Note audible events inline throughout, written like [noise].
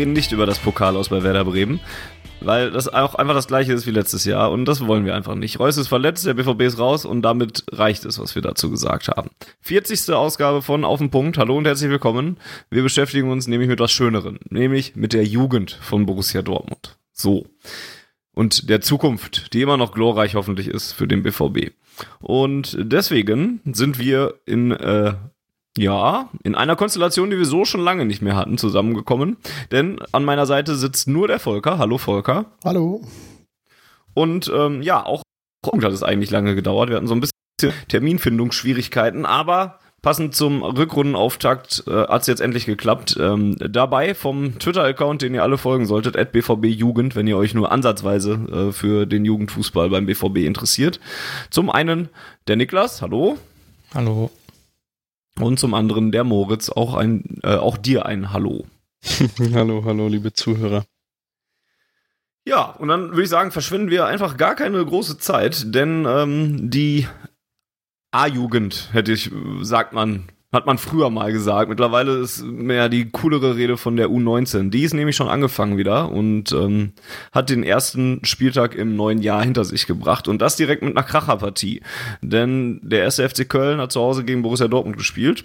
Reden nicht über das Pokal aus bei Werder Bremen, weil das auch einfach das gleiche ist wie letztes Jahr und das wollen wir einfach nicht. Reus ist verletzt, der BVB ist raus und damit reicht es, was wir dazu gesagt haben. 40. Ausgabe von Auf den Punkt. Hallo und herzlich willkommen. Wir beschäftigen uns nämlich mit was Schöneren, nämlich mit der Jugend von Borussia Dortmund. So. Und der Zukunft, die immer noch glorreich hoffentlich ist für den BVB. Und deswegen sind wir in äh, ja, in einer Konstellation, die wir so schon lange nicht mehr hatten, zusammengekommen. Denn an meiner Seite sitzt nur der Volker. Hallo Volker. Hallo. Und ähm, ja, auch hat es eigentlich lange gedauert. Wir hatten so ein bisschen Terminfindungsschwierigkeiten, aber passend zum Rückrundenauftakt äh, hat es jetzt endlich geklappt. Ähm, dabei vom Twitter-Account, den ihr alle folgen solltet, at BVB Jugend, wenn ihr euch nur ansatzweise äh, für den Jugendfußball beim BVB interessiert. Zum einen der Niklas, hallo. Hallo. Und zum anderen der Moritz, auch ein, äh, auch dir ein Hallo. [laughs] hallo, hallo, liebe Zuhörer. Ja, und dann würde ich sagen, verschwenden wir einfach gar keine große Zeit, denn ähm, die A-Jugend, hätte ich, sagt man, hat man früher mal gesagt. Mittlerweile ist mehr die coolere Rede von der U19. Die ist nämlich schon angefangen wieder und ähm, hat den ersten Spieltag im neuen Jahr hinter sich gebracht. Und das direkt mit einer Kracherpartie. Denn der erste FC Köln hat zu Hause gegen Borussia Dortmund gespielt.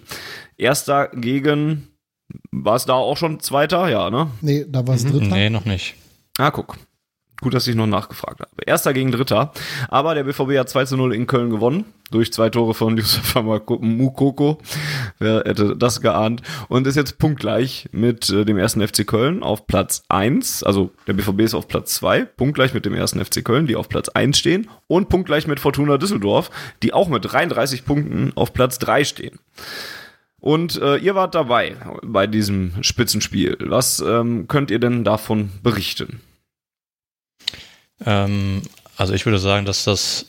Erster gegen, war es da auch schon Zweiter? Ja, ne? Nee, da war es mhm. Dritter. Nee, noch nicht. Ah, guck. Gut, dass ich noch nachgefragt habe. Erster gegen Dritter. Aber der BVB hat 2 zu 0 in Köln gewonnen. Durch zwei Tore von [laughs] Yusuf Mukoko. Wer hätte das geahnt? Und ist jetzt punktgleich mit äh, dem ersten FC Köln auf Platz 1. Also der BVB ist auf Platz 2. Punktgleich mit dem ersten FC Köln, die auf Platz 1 stehen. Und punktgleich mit Fortuna Düsseldorf, die auch mit 33 Punkten auf Platz 3 stehen. Und äh, ihr wart dabei bei diesem Spitzenspiel. Was ähm, könnt ihr denn davon berichten? Ähm, also ich würde sagen, dass das,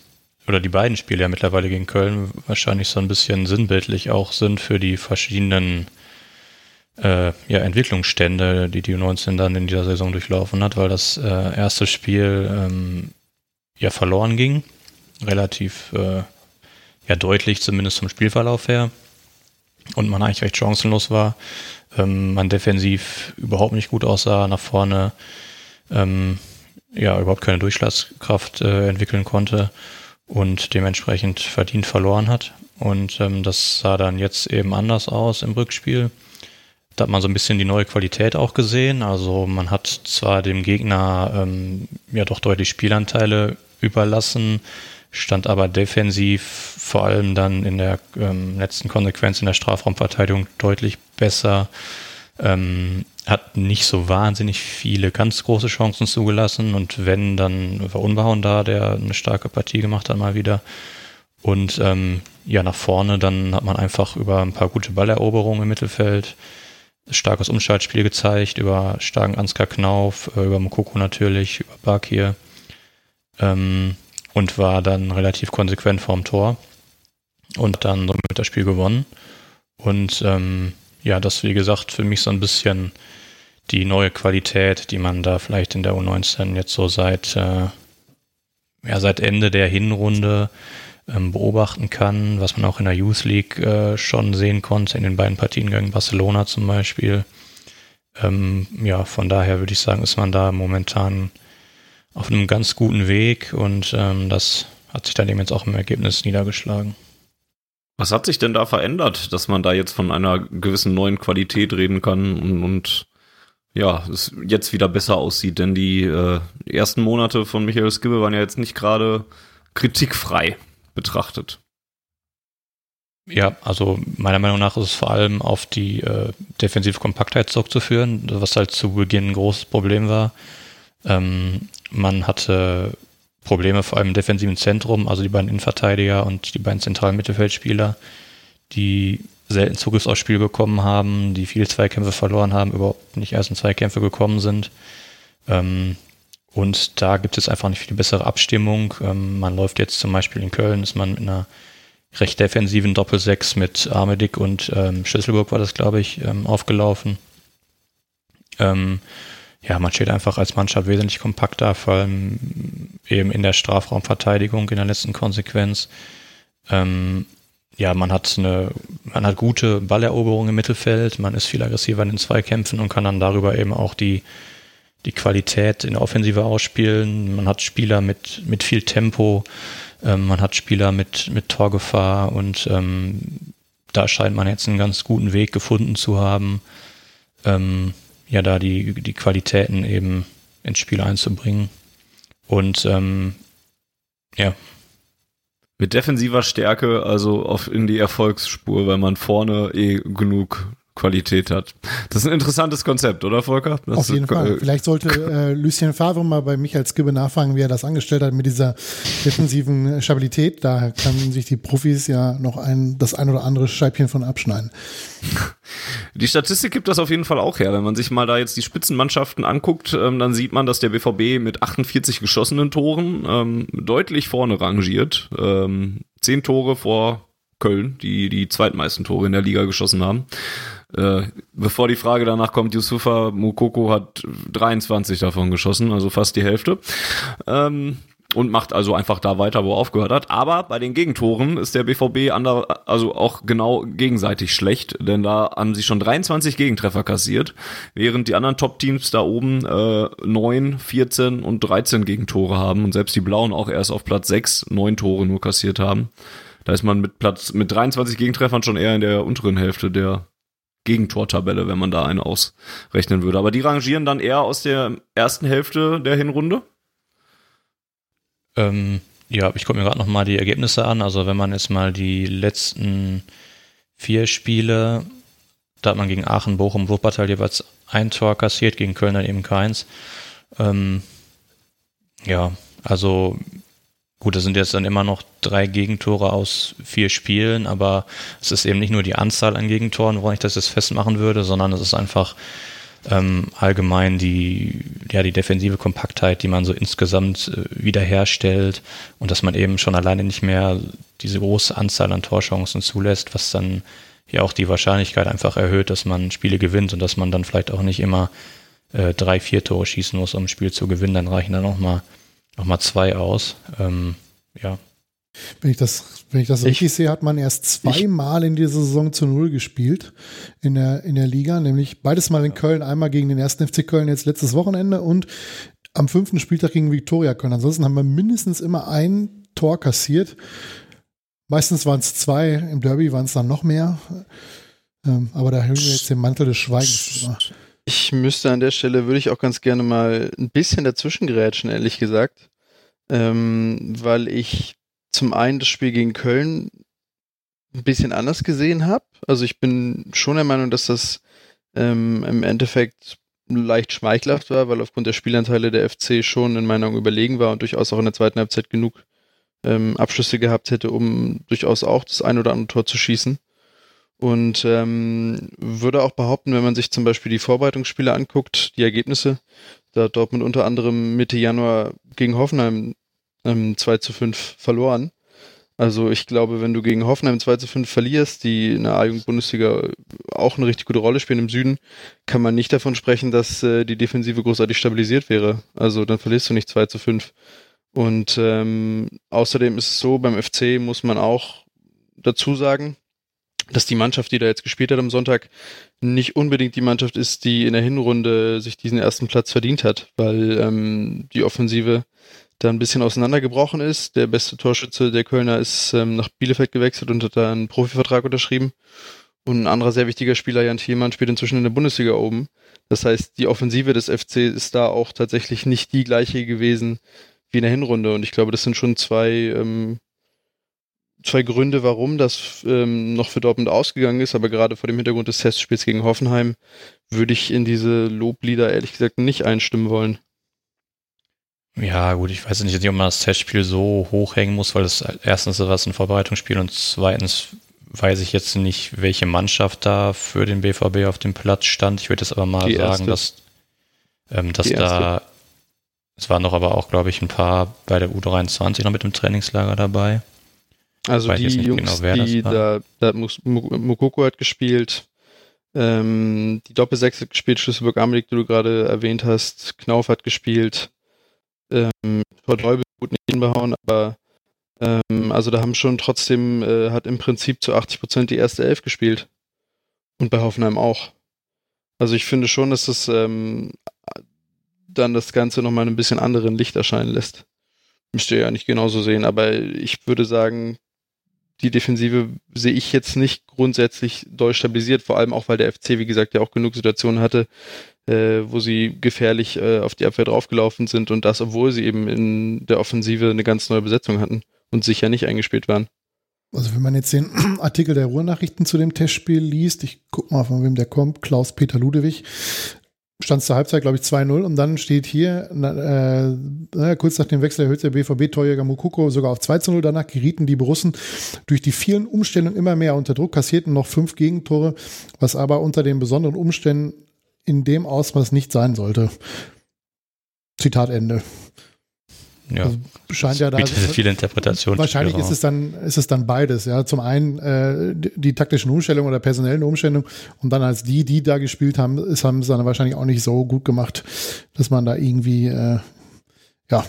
oder die beiden Spiele ja mittlerweile gegen Köln wahrscheinlich so ein bisschen sinnbildlich auch sind für die verschiedenen äh, ja, Entwicklungsstände, die die U19 dann in dieser Saison durchlaufen hat, weil das äh, erste Spiel ähm, ja verloren ging, relativ äh, ja deutlich zumindest vom Spielverlauf her und man eigentlich recht chancenlos war, ähm, man defensiv überhaupt nicht gut aussah, nach vorne ähm, ja überhaupt keine Durchschlagskraft äh, entwickeln konnte und dementsprechend verdient verloren hat. Und ähm, das sah dann jetzt eben anders aus im Rückspiel. Da hat man so ein bisschen die neue Qualität auch gesehen. Also man hat zwar dem Gegner ähm, ja doch deutlich Spielanteile überlassen, stand aber defensiv vor allem dann in der ähm, letzten Konsequenz in der Strafraumverteidigung deutlich besser. Ähm, hat nicht so wahnsinnig viele ganz große Chancen zugelassen und wenn, dann war Unbehauen da, der eine starke Partie gemacht hat mal wieder. Und ähm, ja, nach vorne, dann hat man einfach über ein paar gute Balleroberungen im Mittelfeld starkes Umschaltspiel gezeigt, über starken Ansgar Knauf, äh, über Mokoko natürlich, über Bakir ähm, und war dann relativ konsequent vorm Tor und dann somit das Spiel gewonnen. Und ähm, ja, das wie gesagt für mich so ein bisschen die neue Qualität, die man da vielleicht in der U19 jetzt so seit, äh, ja, seit Ende der Hinrunde ähm, beobachten kann, was man auch in der Youth League äh, schon sehen konnte, in den beiden Partien gegen Barcelona zum Beispiel. Ähm, ja, von daher würde ich sagen, ist man da momentan auf einem ganz guten Weg und ähm, das hat sich dann eben jetzt auch im Ergebnis niedergeschlagen. Was hat sich denn da verändert, dass man da jetzt von einer gewissen neuen Qualität reden kann und, und ja, es jetzt wieder besser aussieht, denn die äh, ersten Monate von Michael Skibbe waren ja jetzt nicht gerade kritikfrei betrachtet. Ja, also meiner Meinung nach ist es vor allem auf die äh, defensive Kompaktheit zurückzuführen, was halt zu Beginn ein großes Problem war. Ähm, man hatte Probleme vor allem im defensiven Zentrum, also die beiden Innenverteidiger und die beiden zentralen Mittelfeldspieler, die selten Zugriff aufs Spiel bekommen haben, die viele Zweikämpfe verloren haben, überhaupt nicht erst in Zweikämpfe gekommen sind. Ähm, und da gibt es einfach nicht viel bessere Abstimmung. Ähm, man läuft jetzt zum Beispiel in Köln, ist man mit einer recht defensiven Doppelsechs mit Armedick und ähm, Schlüsselburg war das, glaube ich, ähm, aufgelaufen. Ähm, ja, man steht einfach als Mannschaft wesentlich kompakter, vor allem eben in der Strafraumverteidigung in der letzten Konsequenz. Ähm, ja, man hat eine, man hat gute Balleroberung im Mittelfeld, man ist viel aggressiver in den Zweikämpfen und kann dann darüber eben auch die, die Qualität in der Offensive ausspielen. Man hat Spieler mit, mit viel Tempo, ähm, man hat Spieler mit, mit Torgefahr und ähm, da scheint man jetzt einen ganz guten Weg gefunden zu haben, ähm, ja, da die, die Qualitäten eben ins Spiel einzubringen. Und ähm, ja. Mit defensiver Stärke, also auf in die Erfolgsspur, weil man vorne eh genug Qualität hat. Das ist ein interessantes Konzept, oder Volker? Das Auf jeden Fall. äh, Vielleicht sollte äh, Lucien Favre mal bei Michael Skibbe nachfragen, wie er das angestellt hat mit dieser defensiven Stabilität. Da kann sich die Profis ja noch ein, das ein oder andere Scheibchen von abschneiden. Die Statistik gibt das auf jeden Fall auch her. Wenn man sich mal da jetzt die Spitzenmannschaften anguckt, ähm, dann sieht man, dass der BVB mit 48 geschossenen Toren ähm, deutlich vorne rangiert. Ähm, zehn Tore vor Köln, die die zweitmeisten Tore in der Liga geschossen haben. Äh, bevor die Frage danach kommt, Yusufa Mukoko hat 23 davon geschossen, also fast die Hälfte. Ähm, und macht also einfach da weiter, wo er aufgehört hat. Aber bei den Gegentoren ist der BVB ander, also auch genau gegenseitig schlecht, denn da haben sie schon 23 Gegentreffer kassiert, während die anderen Top-Teams da oben äh, 9, 14 und 13 Gegentore haben und selbst die Blauen auch erst auf Platz 6 neun Tore nur kassiert haben. Da ist man mit Platz mit 23 Gegentreffern schon eher in der unteren Hälfte der Gegentortabelle, wenn man da eine ausrechnen würde. Aber die rangieren dann eher aus der ersten Hälfte der Hinrunde. Ähm, ja, ich gucke mir gerade nochmal die Ergebnisse an. Also wenn man jetzt mal die letzten vier Spiele, da hat man gegen Aachen, Bochum, Wuppertal jeweils ein Tor kassiert, gegen Köln dann eben keins. Ähm, ja, also Gut, das sind jetzt dann immer noch drei Gegentore aus vier Spielen, aber es ist eben nicht nur die Anzahl an Gegentoren, woran ich das jetzt festmachen würde, sondern es ist einfach ähm, allgemein die, ja, die defensive Kompaktheit, die man so insgesamt äh, wiederherstellt und dass man eben schon alleine nicht mehr diese große Anzahl an Torchancen zulässt, was dann ja auch die Wahrscheinlichkeit einfach erhöht, dass man Spiele gewinnt und dass man dann vielleicht auch nicht immer äh, drei, vier Tore schießen muss, um ein Spiel zu gewinnen, dann reichen dann auch mal nochmal zwei aus. Ähm, ja. Wenn ich das, wenn ich das Ich- richtig sehe, hat man erst zweimal in dieser Saison zu Null gespielt in der, in der Liga, nämlich beides Mal in Köln, einmal gegen den ersten FC Köln jetzt letztes Wochenende und am fünften Spieltag gegen Viktoria Köln. Ansonsten haben wir mindestens immer ein Tor kassiert. Meistens waren es zwei, im Derby waren es dann noch mehr. Ähm, aber da hüllen wir jetzt den Mantel des Schweigens drüber. Ich müsste an der Stelle, würde ich auch ganz gerne mal ein bisschen dazwischen gerätschen, ehrlich gesagt. Ähm, weil ich zum einen das Spiel gegen Köln ein bisschen anders gesehen habe. Also ich bin schon der Meinung, dass das ähm, im Endeffekt leicht schmeichelhaft war, weil aufgrund der Spielanteile der FC schon in meiner Meinung überlegen war und durchaus auch in der zweiten Halbzeit genug ähm, Abschlüsse gehabt hätte, um durchaus auch das ein oder andere Tor zu schießen. Und ähm, würde auch behaupten, wenn man sich zum Beispiel die Vorbereitungsspiele anguckt, die Ergebnisse, da hat Dortmund unter anderem Mitte Januar gegen Hoffenheim ähm, 2 zu 5 verloren. Also ich glaube, wenn du gegen Hoffenheim 2 zu 5 verlierst, die in der A-Jugend-Bundesliga auch eine richtig gute Rolle spielen im Süden, kann man nicht davon sprechen, dass äh, die Defensive großartig stabilisiert wäre. Also dann verlierst du nicht 2 zu 5. Und ähm, außerdem ist es so, beim FC muss man auch dazu sagen, dass die Mannschaft, die da jetzt gespielt hat am Sonntag, nicht unbedingt die Mannschaft ist, die in der Hinrunde sich diesen ersten Platz verdient hat, weil ähm, die Offensive da ein bisschen auseinandergebrochen ist. Der beste Torschütze der Kölner ist ähm, nach Bielefeld gewechselt und hat da einen Profivertrag unterschrieben. Und ein anderer sehr wichtiger Spieler, Jan Thielmann, spielt inzwischen in der Bundesliga oben. Das heißt, die Offensive des FC ist da auch tatsächlich nicht die gleiche gewesen wie in der Hinrunde. Und ich glaube, das sind schon zwei ähm, zwei Gründe, warum das ähm, noch für Dortmund ausgegangen ist, aber gerade vor dem Hintergrund des Testspiels gegen Hoffenheim würde ich in diese Loblieder ehrlich gesagt nicht einstimmen wollen. Ja, gut, ich weiß nicht, ob man das Testspiel so hochhängen muss, weil es erstens war es ein Vorbereitungsspiel und zweitens weiß ich jetzt nicht, welche Mannschaft da für den BVB auf dem Platz stand. Ich würde jetzt aber mal Die sagen, erste. dass, ähm, dass da, es waren noch aber auch, glaube ich, ein paar bei der U23 noch mit im Trainingslager dabei. Also die nicht Jungs, genau, die da, da Mukoko hat gespielt, ähm, die Doppelsechs hat gespielt, Schlüsselburg Amelik, die du gerade erwähnt hast, Knauf hat gespielt, ähm, Verdäubel gut nicht hinbehauen, aber ähm, also da haben schon trotzdem, äh, hat im Prinzip zu 80 Prozent die erste Elf gespielt. Und bei Hoffenheim auch. Also ich finde schon, dass das ähm, dann das Ganze nochmal ein bisschen anderen Licht erscheinen lässt. Müsst ihr ja nicht genauso sehen, aber ich würde sagen, die Defensive sehe ich jetzt nicht grundsätzlich doll stabilisiert, vor allem auch, weil der FC, wie gesagt, ja auch genug Situationen hatte, äh, wo sie gefährlich äh, auf die Abwehr draufgelaufen sind und das, obwohl sie eben in der Offensive eine ganz neue Besetzung hatten und sicher nicht eingespielt waren. Also wenn man jetzt den [clears throat] Artikel der Ruhrnachrichten zu dem Testspiel liest, ich guck mal, von wem der kommt, Klaus-Peter Ludewig, stand zur Halbzeit, glaube ich, 2-0 und dann steht hier, na, äh, kurz nach dem Wechsel erhöht der BVB-Torjäger Mukoko sogar auf 2-0, danach gerieten die Borussen durch die vielen Umstellungen immer mehr unter Druck, kassierten noch fünf Gegentore, was aber unter den besonderen Umständen in dem Ausmaß nicht sein sollte. Zitat Ende. Ja, Also scheint ja da bietet viele Interpretationen. Wahrscheinlich ist es dann ist es dann beides, ja. Zum einen äh, die, die taktischen Umstellungen oder personellen Umstellungen und dann als die, die da gespielt haben, ist haben sie dann wahrscheinlich auch nicht so gut gemacht, dass man da irgendwie äh, ja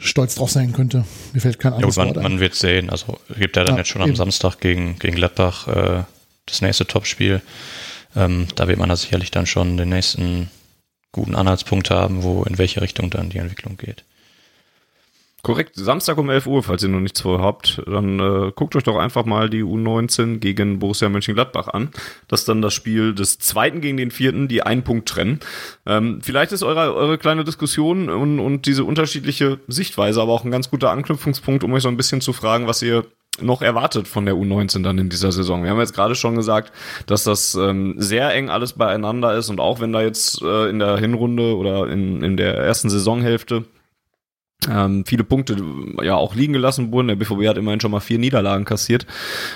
stolz drauf sein könnte. Mir fällt kein Ja, anderes gut, man, man wird sehen. Also gibt ja dann Ja, jetzt schon am eben. Samstag gegen, gegen Gladbach äh, das nächste Topspiel. Ähm, da wird man da sicherlich dann schon den nächsten guten Anhaltspunkt haben, wo in welche Richtung dann die Entwicklung geht. Korrekt, Samstag um 11 Uhr, falls ihr noch nichts vorhabt, dann äh, guckt euch doch einfach mal die U19 gegen Borussia Mönchengladbach an. Das ist dann das Spiel des zweiten gegen den vierten, die einen Punkt trennen. Ähm, vielleicht ist eure, eure kleine Diskussion und, und diese unterschiedliche Sichtweise aber auch ein ganz guter Anknüpfungspunkt, um euch so ein bisschen zu fragen, was ihr noch erwartet von der U19 dann in dieser Saison. Wir haben jetzt gerade schon gesagt, dass das ähm, sehr eng alles beieinander ist und auch wenn da jetzt äh, in der Hinrunde oder in, in der ersten Saisonhälfte ähm, viele Punkte ja auch liegen gelassen wurden. Der BVB hat immerhin schon mal vier Niederlagen kassiert.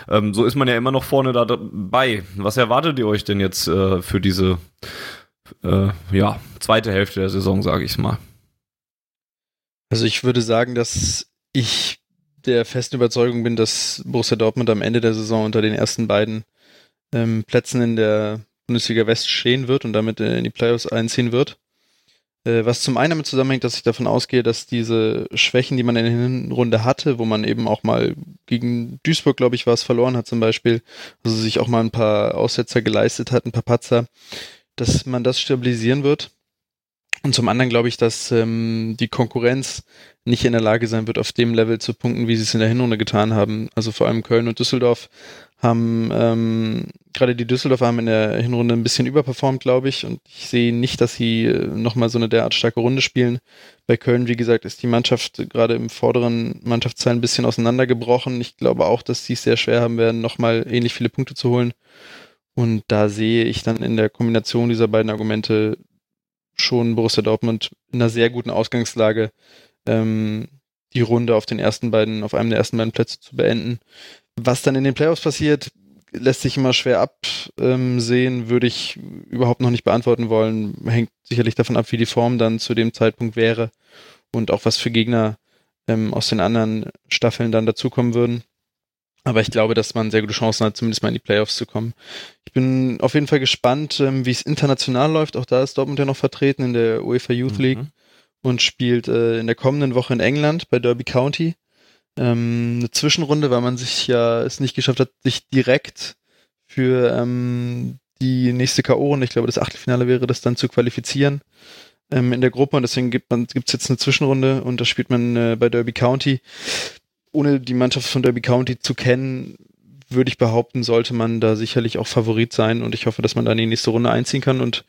Ähm, so ist man ja immer noch vorne da dabei. Was erwartet ihr euch denn jetzt äh, für diese äh, ja, zweite Hälfte der Saison, sage ich mal? Also ich würde sagen, dass ich der festen Überzeugung bin, dass Borussia Dortmund am Ende der Saison unter den ersten beiden ähm, Plätzen in der Bundesliga West stehen wird und damit äh, in die Playoffs einziehen wird. Äh, was zum einen damit zusammenhängt, dass ich davon ausgehe, dass diese Schwächen, die man in der Hinrunde hatte, wo man eben auch mal gegen Duisburg, glaube ich, war es verloren hat zum Beispiel, also sich auch mal ein paar Aussetzer geleistet hat, ein paar Patzer, dass man das stabilisieren wird. Und zum anderen glaube ich, dass ähm, die Konkurrenz nicht in der Lage sein wird, auf dem Level zu punkten, wie sie es in der Hinrunde getan haben. Also vor allem Köln und Düsseldorf haben, ähm, gerade die Düsseldorfer haben in der Hinrunde ein bisschen überperformt, glaube ich. Und ich sehe nicht, dass sie äh, nochmal so eine derart starke Runde spielen. Bei Köln, wie gesagt, ist die Mannschaft gerade im vorderen Mannschaftsteil ein bisschen auseinandergebrochen. Ich glaube auch, dass sie es sehr schwer haben werden, nochmal ähnlich viele Punkte zu holen. Und da sehe ich dann in der Kombination dieser beiden Argumente schon Borussia Dortmund in einer sehr guten Ausgangslage, ähm, die Runde auf den ersten beiden, auf einem der ersten beiden Plätze zu beenden. Was dann in den Playoffs passiert, lässt sich immer schwer absehen, würde ich überhaupt noch nicht beantworten wollen. Hängt sicherlich davon ab, wie die Form dann zu dem Zeitpunkt wäre und auch was für Gegner ähm, aus den anderen Staffeln dann dazukommen würden. Aber ich glaube, dass man sehr gute Chancen hat, zumindest mal in die Playoffs zu kommen. Ich bin auf jeden Fall gespannt, ähm, wie es international läuft. Auch da ist Dortmund ja noch vertreten in der UEFA Youth League Mhm. und spielt äh, in der kommenden Woche in England bei Derby County. Ähm, eine Zwischenrunde, weil man sich ja es nicht geschafft hat, sich direkt für ähm, die nächste K.O. und ich glaube, das Achtelfinale wäre das dann zu qualifizieren in der Gruppe und deswegen gibt man gibt's jetzt eine Zwischenrunde und da spielt man äh, bei Derby County. Ohne die Mannschaft von Derby County zu kennen, würde ich behaupten, sollte man da sicherlich auch Favorit sein und ich hoffe, dass man da in die nächste Runde einziehen kann und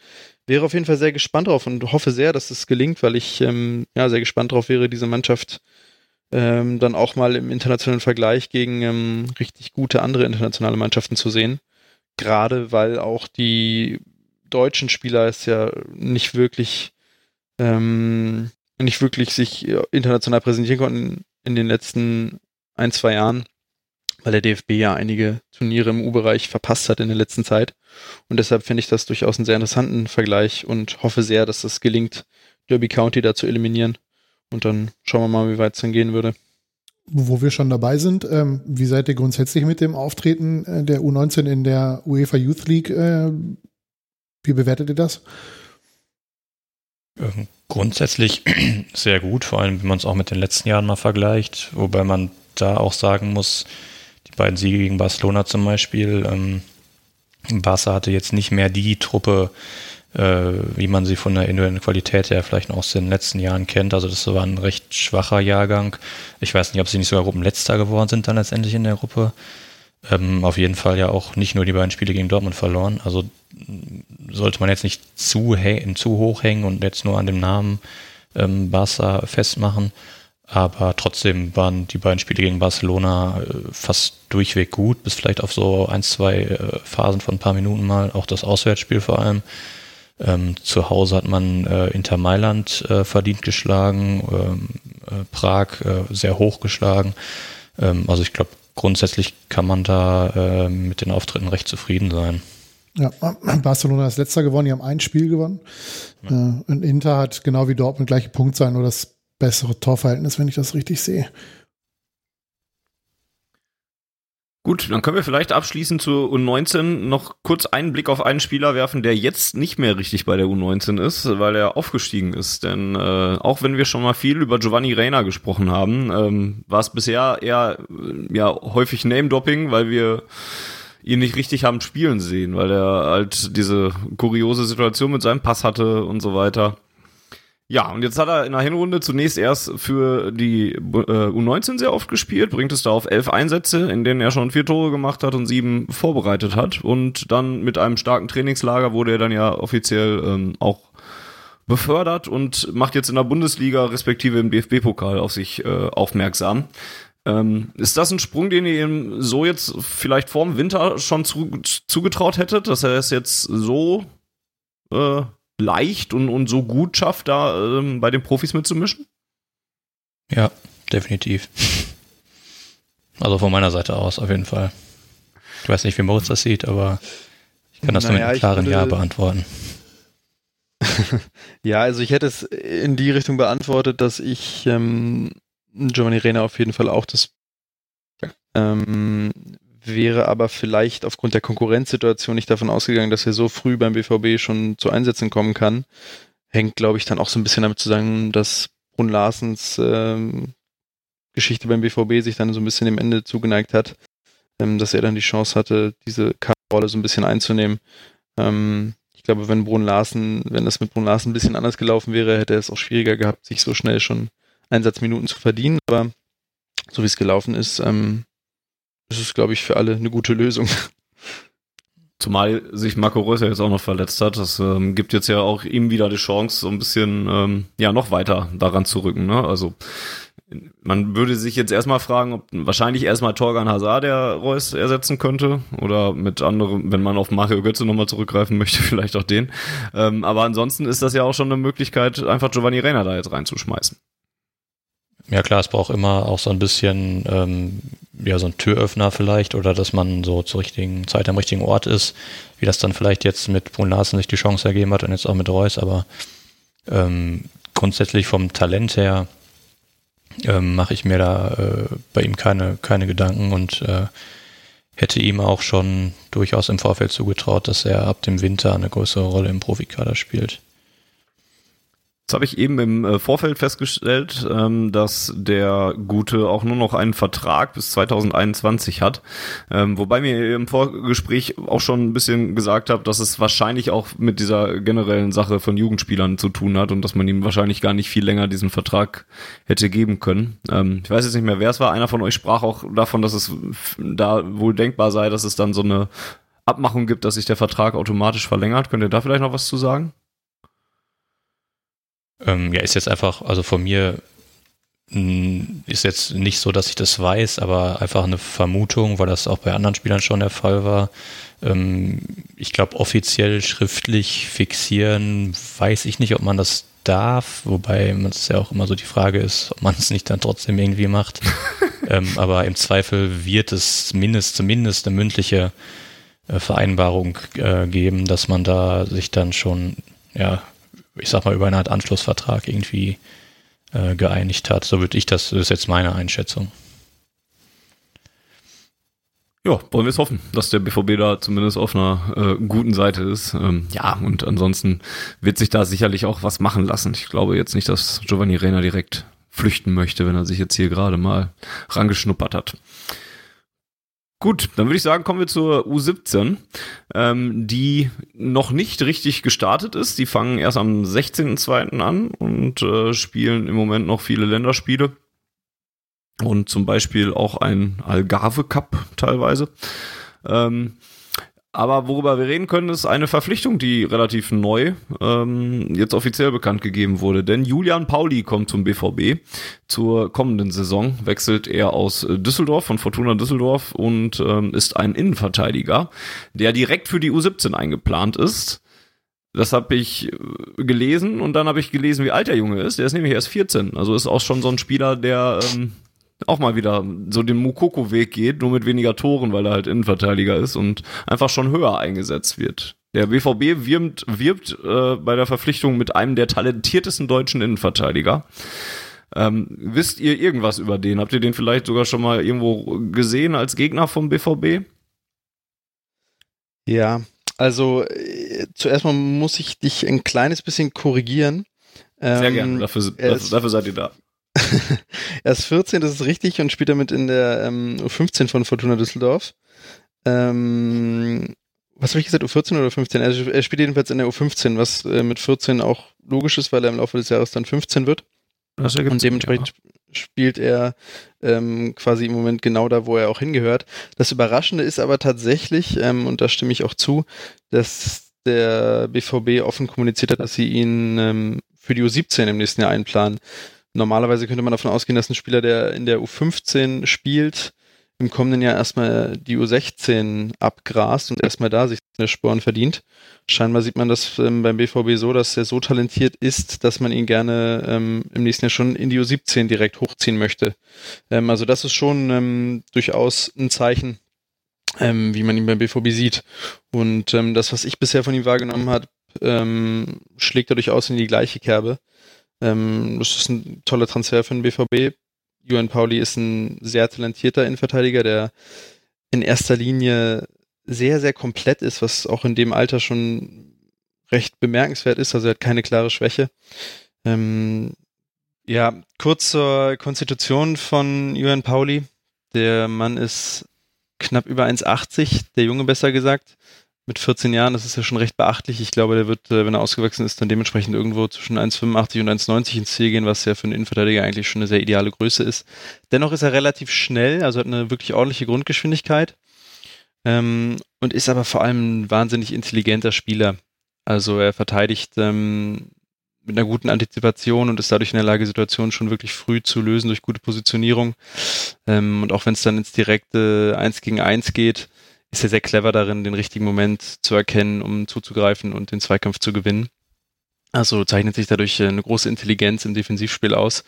wäre auf jeden Fall sehr gespannt drauf und hoffe sehr, dass es gelingt, weil ich ähm, ja sehr gespannt drauf wäre, diese Mannschaft ähm, dann auch mal im internationalen Vergleich gegen ähm, richtig gute andere internationale Mannschaften zu sehen. Gerade weil auch die deutschen Spieler es ja nicht wirklich ähm, nicht wirklich sich äh, international präsentieren konnten in den letzten ein, zwei Jahren. weil der DFB ja einige Turniere im U-Bereich verpasst hat in der letzten Zeit. Und deshalb finde ich das durchaus einen sehr interessanten Vergleich und hoffe sehr, dass es gelingt, Derby County da zu eliminieren. Und dann schauen wir mal, wie weit es dann gehen würde. Wo wir schon dabei sind, ähm, wie seid ihr grundsätzlich mit dem Auftreten äh, der U19 in der UEFA Youth League? Äh, wie bewertet ihr das? Ähm, grundsätzlich [clears throat] sehr gut, vor allem wenn man es auch mit den letzten Jahren mal vergleicht, wobei man da auch sagen muss, die beiden Siege gegen Barcelona zum Beispiel, ähm, Barca hatte jetzt nicht mehr die Truppe, äh, wie man sie von der individuellen Qualität her vielleicht noch aus den letzten Jahren kennt. Also das war ein recht schwacher Jahrgang. Ich weiß nicht, ob sie nicht sogar Gruppenletzter geworden sind dann letztendlich in der Gruppe. Ähm, auf jeden Fall ja auch nicht nur die beiden Spiele gegen Dortmund verloren. Also sollte man jetzt nicht zu, zu hoch hängen und jetzt nur an dem Namen ähm, Barca festmachen. Aber trotzdem waren die beiden Spiele gegen Barcelona äh, fast durchweg gut, bis vielleicht auf so ein, zwei äh, Phasen von ein paar Minuten mal, auch das Auswärtsspiel vor allem. Ähm, zu Hause hat man äh, Inter Mailand äh, verdient geschlagen, ähm, äh, Prag äh, sehr hoch geschlagen. Ähm, also ich glaube, grundsätzlich kann man da äh, mit den Auftritten recht zufrieden sein. Ja, [clears throat] Barcelona ist letzter gewonnen, die haben ein Spiel gewonnen. Ja. Äh, und Inter hat genau wie Dortmund gleiche Punkt sein, nur das bessere Torverhältnis, wenn ich das richtig sehe. Gut, dann können wir vielleicht abschließend zu U19 noch kurz einen Blick auf einen Spieler werfen, der jetzt nicht mehr richtig bei der U19 ist, weil er aufgestiegen ist. Denn äh, auch wenn wir schon mal viel über Giovanni Reina gesprochen haben, ähm, war es bisher eher äh, ja häufig Name-Dopping, weil wir ihn nicht richtig haben spielen sehen, weil er halt diese kuriose Situation mit seinem Pass hatte und so weiter. Ja, und jetzt hat er in der Hinrunde zunächst erst für die äh, U19 sehr oft gespielt, bringt es da auf elf Einsätze, in denen er schon vier Tore gemacht hat und sieben vorbereitet hat. Und dann mit einem starken Trainingslager wurde er dann ja offiziell ähm, auch befördert und macht jetzt in der Bundesliga respektive im DFB-Pokal auf sich äh, aufmerksam. Ähm, ist das ein Sprung, den ihr ihm so jetzt vielleicht vorm Winter schon zu, zugetraut hättet, dass er es jetzt so äh, leicht und, und so gut schafft, da ähm, bei den Profis mitzumischen? Ja, definitiv. Also von meiner Seite aus auf jeden Fall. Ich weiß nicht, wie Moritz das sieht, aber ich kann das naja, nur mit einem klaren Ja beantworten. [laughs] ja, also ich hätte es in die Richtung beantwortet, dass ich ähm, Giovanni Rena auf jeden Fall auch das ähm, wäre aber vielleicht aufgrund der Konkurrenzsituation nicht davon ausgegangen, dass er so früh beim BVB schon zu Einsätzen kommen kann. Hängt, glaube ich, dann auch so ein bisschen damit zusammen, dass Brun Larsens ähm, Geschichte beim BVB sich dann so ein bisschen dem Ende zugeneigt hat, ähm, dass er dann die Chance hatte, diese Rolle so ein bisschen einzunehmen. Ähm, ich glaube, wenn Brun Larsen, wenn das mit Brun Larsen ein bisschen anders gelaufen wäre, hätte er es auch schwieriger gehabt, sich so schnell schon Einsatzminuten zu verdienen. Aber so wie es gelaufen ist, ähm, das ist, glaube ich, für alle eine gute Lösung. Zumal sich Marco Reus ja jetzt auch noch verletzt hat. Das ähm, gibt jetzt ja auch ihm wieder die Chance, so ein bisschen ähm, ja noch weiter daran zu rücken. Ne? Also man würde sich jetzt erstmal fragen, ob wahrscheinlich erstmal Torgan Hazard der Reus ersetzen könnte oder mit anderem, wenn man auf Mario Götze nochmal zurückgreifen möchte, [laughs] vielleicht auch den. Ähm, aber ansonsten ist das ja auch schon eine Möglichkeit, einfach Giovanni Reiner da jetzt reinzuschmeißen. Ja klar, es braucht immer auch so ein bisschen, ähm, ja, so ein Türöffner vielleicht oder dass man so zur richtigen Zeit am richtigen Ort ist, wie das dann vielleicht jetzt mit Brun Larsen sich die Chance ergeben hat und jetzt auch mit Reus, aber ähm, grundsätzlich vom Talent her ähm, mache ich mir da äh, bei ihm keine, keine Gedanken und äh, hätte ihm auch schon durchaus im Vorfeld zugetraut, dass er ab dem Winter eine größere Rolle im Profikader spielt. Jetzt habe ich eben im äh, Vorfeld festgestellt, ähm, dass der Gute auch nur noch einen Vertrag bis 2021 hat. Ähm, wobei mir im Vorgespräch auch schon ein bisschen gesagt habe, dass es wahrscheinlich auch mit dieser generellen Sache von Jugendspielern zu tun hat und dass man ihm wahrscheinlich gar nicht viel länger diesen Vertrag hätte geben können. Ähm, ich weiß jetzt nicht mehr, wer es war. Einer von euch sprach auch davon, dass es da wohl denkbar sei, dass es dann so eine Abmachung gibt, dass sich der Vertrag automatisch verlängert. Könnt ihr da vielleicht noch was zu sagen? Ähm, ja, ist jetzt einfach, also von mir hm, ist jetzt nicht so, dass ich das weiß, aber einfach eine Vermutung, weil das auch bei anderen Spielern schon der Fall war. Ähm, ich glaube, offiziell schriftlich fixieren, weiß ich nicht, ob man das darf, wobei es ja auch immer so die Frage ist, ob man es nicht dann trotzdem irgendwie macht. [laughs] ähm, aber im Zweifel wird es mindest, zumindest eine mündliche äh, Vereinbarung äh, geben, dass man da sich dann schon, ja, ich sag mal, über eine Art Anschlussvertrag irgendwie äh, geeinigt hat. So würde ich das, das ist jetzt meine Einschätzung. Ja, wollen wir es hoffen, dass der BVB da zumindest auf einer äh, guten Seite ist. Ähm, ja, und ansonsten wird sich da sicherlich auch was machen lassen. Ich glaube jetzt nicht, dass Giovanni Reina direkt flüchten möchte, wenn er sich jetzt hier gerade mal rangeschnuppert hat. Gut, dann würde ich sagen, kommen wir zur U17, ähm, die noch nicht richtig gestartet ist. Die fangen erst am 16.02. an und äh, spielen im Moment noch viele Länderspiele und zum Beispiel auch ein Algarve Cup teilweise. Ähm, aber worüber wir reden können, ist eine Verpflichtung, die relativ neu ähm, jetzt offiziell bekannt gegeben wurde. Denn Julian Pauli kommt zum BVB. Zur kommenden Saison wechselt er aus Düsseldorf, von Fortuna Düsseldorf und ähm, ist ein Innenverteidiger, der direkt für die U17 eingeplant ist. Das habe ich äh, gelesen und dann habe ich gelesen, wie alt der Junge ist. Der ist nämlich erst 14. Also ist auch schon so ein Spieler, der ähm, auch mal wieder so den Mukoko-Weg geht, nur mit weniger Toren, weil er halt Innenverteidiger ist und einfach schon höher eingesetzt wird. Der BVB wirbt, wirbt äh, bei der Verpflichtung mit einem der talentiertesten deutschen Innenverteidiger. Ähm, wisst ihr irgendwas über den? Habt ihr den vielleicht sogar schon mal irgendwo gesehen als Gegner vom BVB? Ja, also äh, zuerst mal muss ich dich ein kleines bisschen korrigieren. Sehr ähm, gerne, dafür, dafür, dafür seid ihr da. Er ist 14, das ist richtig, und spielt damit in der ähm, U15 von Fortuna Düsseldorf. Ähm, was habe ich gesagt, U14 oder 15? Er, er, spielt jedenfalls in der U15, was äh, mit 14 auch logisch ist, weil er im Laufe des Jahres dann 15 wird. Das und dementsprechend ja. spielt er ähm, quasi im Moment genau da, wo er auch hingehört. Das Überraschende ist aber tatsächlich, ähm, und da stimme ich auch zu, dass der BVB offen kommuniziert hat, dass sie ihn ähm, für die U17 im nächsten Jahr einplanen. Normalerweise könnte man davon ausgehen, dass ein Spieler, der in der U15 spielt, im kommenden Jahr erstmal die U16 abgrast und erstmal da sich eine Sporen verdient. Scheinbar sieht man das ähm, beim BVB so, dass er so talentiert ist, dass man ihn gerne ähm, im nächsten Jahr schon in die U17 direkt hochziehen möchte. Ähm, also das ist schon ähm, durchaus ein Zeichen, ähm, wie man ihn beim BVB sieht. Und ähm, das, was ich bisher von ihm wahrgenommen habe, schlägt er durchaus in die gleiche Kerbe. Ähm, das ist ein toller Transfer für den BVB. Juan Pauli ist ein sehr talentierter Innenverteidiger, der in erster Linie sehr, sehr komplett ist, was auch in dem Alter schon recht bemerkenswert ist. Also er hat keine klare Schwäche. Ähm, ja, kurz zur Konstitution von Juan Pauli. Der Mann ist knapp über 1,80, der Junge besser gesagt mit 14 Jahren, das ist ja schon recht beachtlich. Ich glaube, der wird, äh, wenn er ausgewachsen ist, dann dementsprechend irgendwo zwischen 1,85 und 1,90 ins Ziel gehen, was ja für einen Innenverteidiger eigentlich schon eine sehr ideale Größe ist. Dennoch ist er relativ schnell, also hat eine wirklich ordentliche Grundgeschwindigkeit ähm, und ist aber vor allem ein wahnsinnig intelligenter Spieler. Also er verteidigt ähm, mit einer guten Antizipation und ist dadurch in der Lage, Situationen schon wirklich früh zu lösen durch gute Positionierung. Ähm, und auch wenn es dann ins direkte 1 gegen 1 geht, ist er sehr clever darin, den richtigen Moment zu erkennen, um zuzugreifen und den Zweikampf zu gewinnen. Also zeichnet sich dadurch eine große Intelligenz im Defensivspiel aus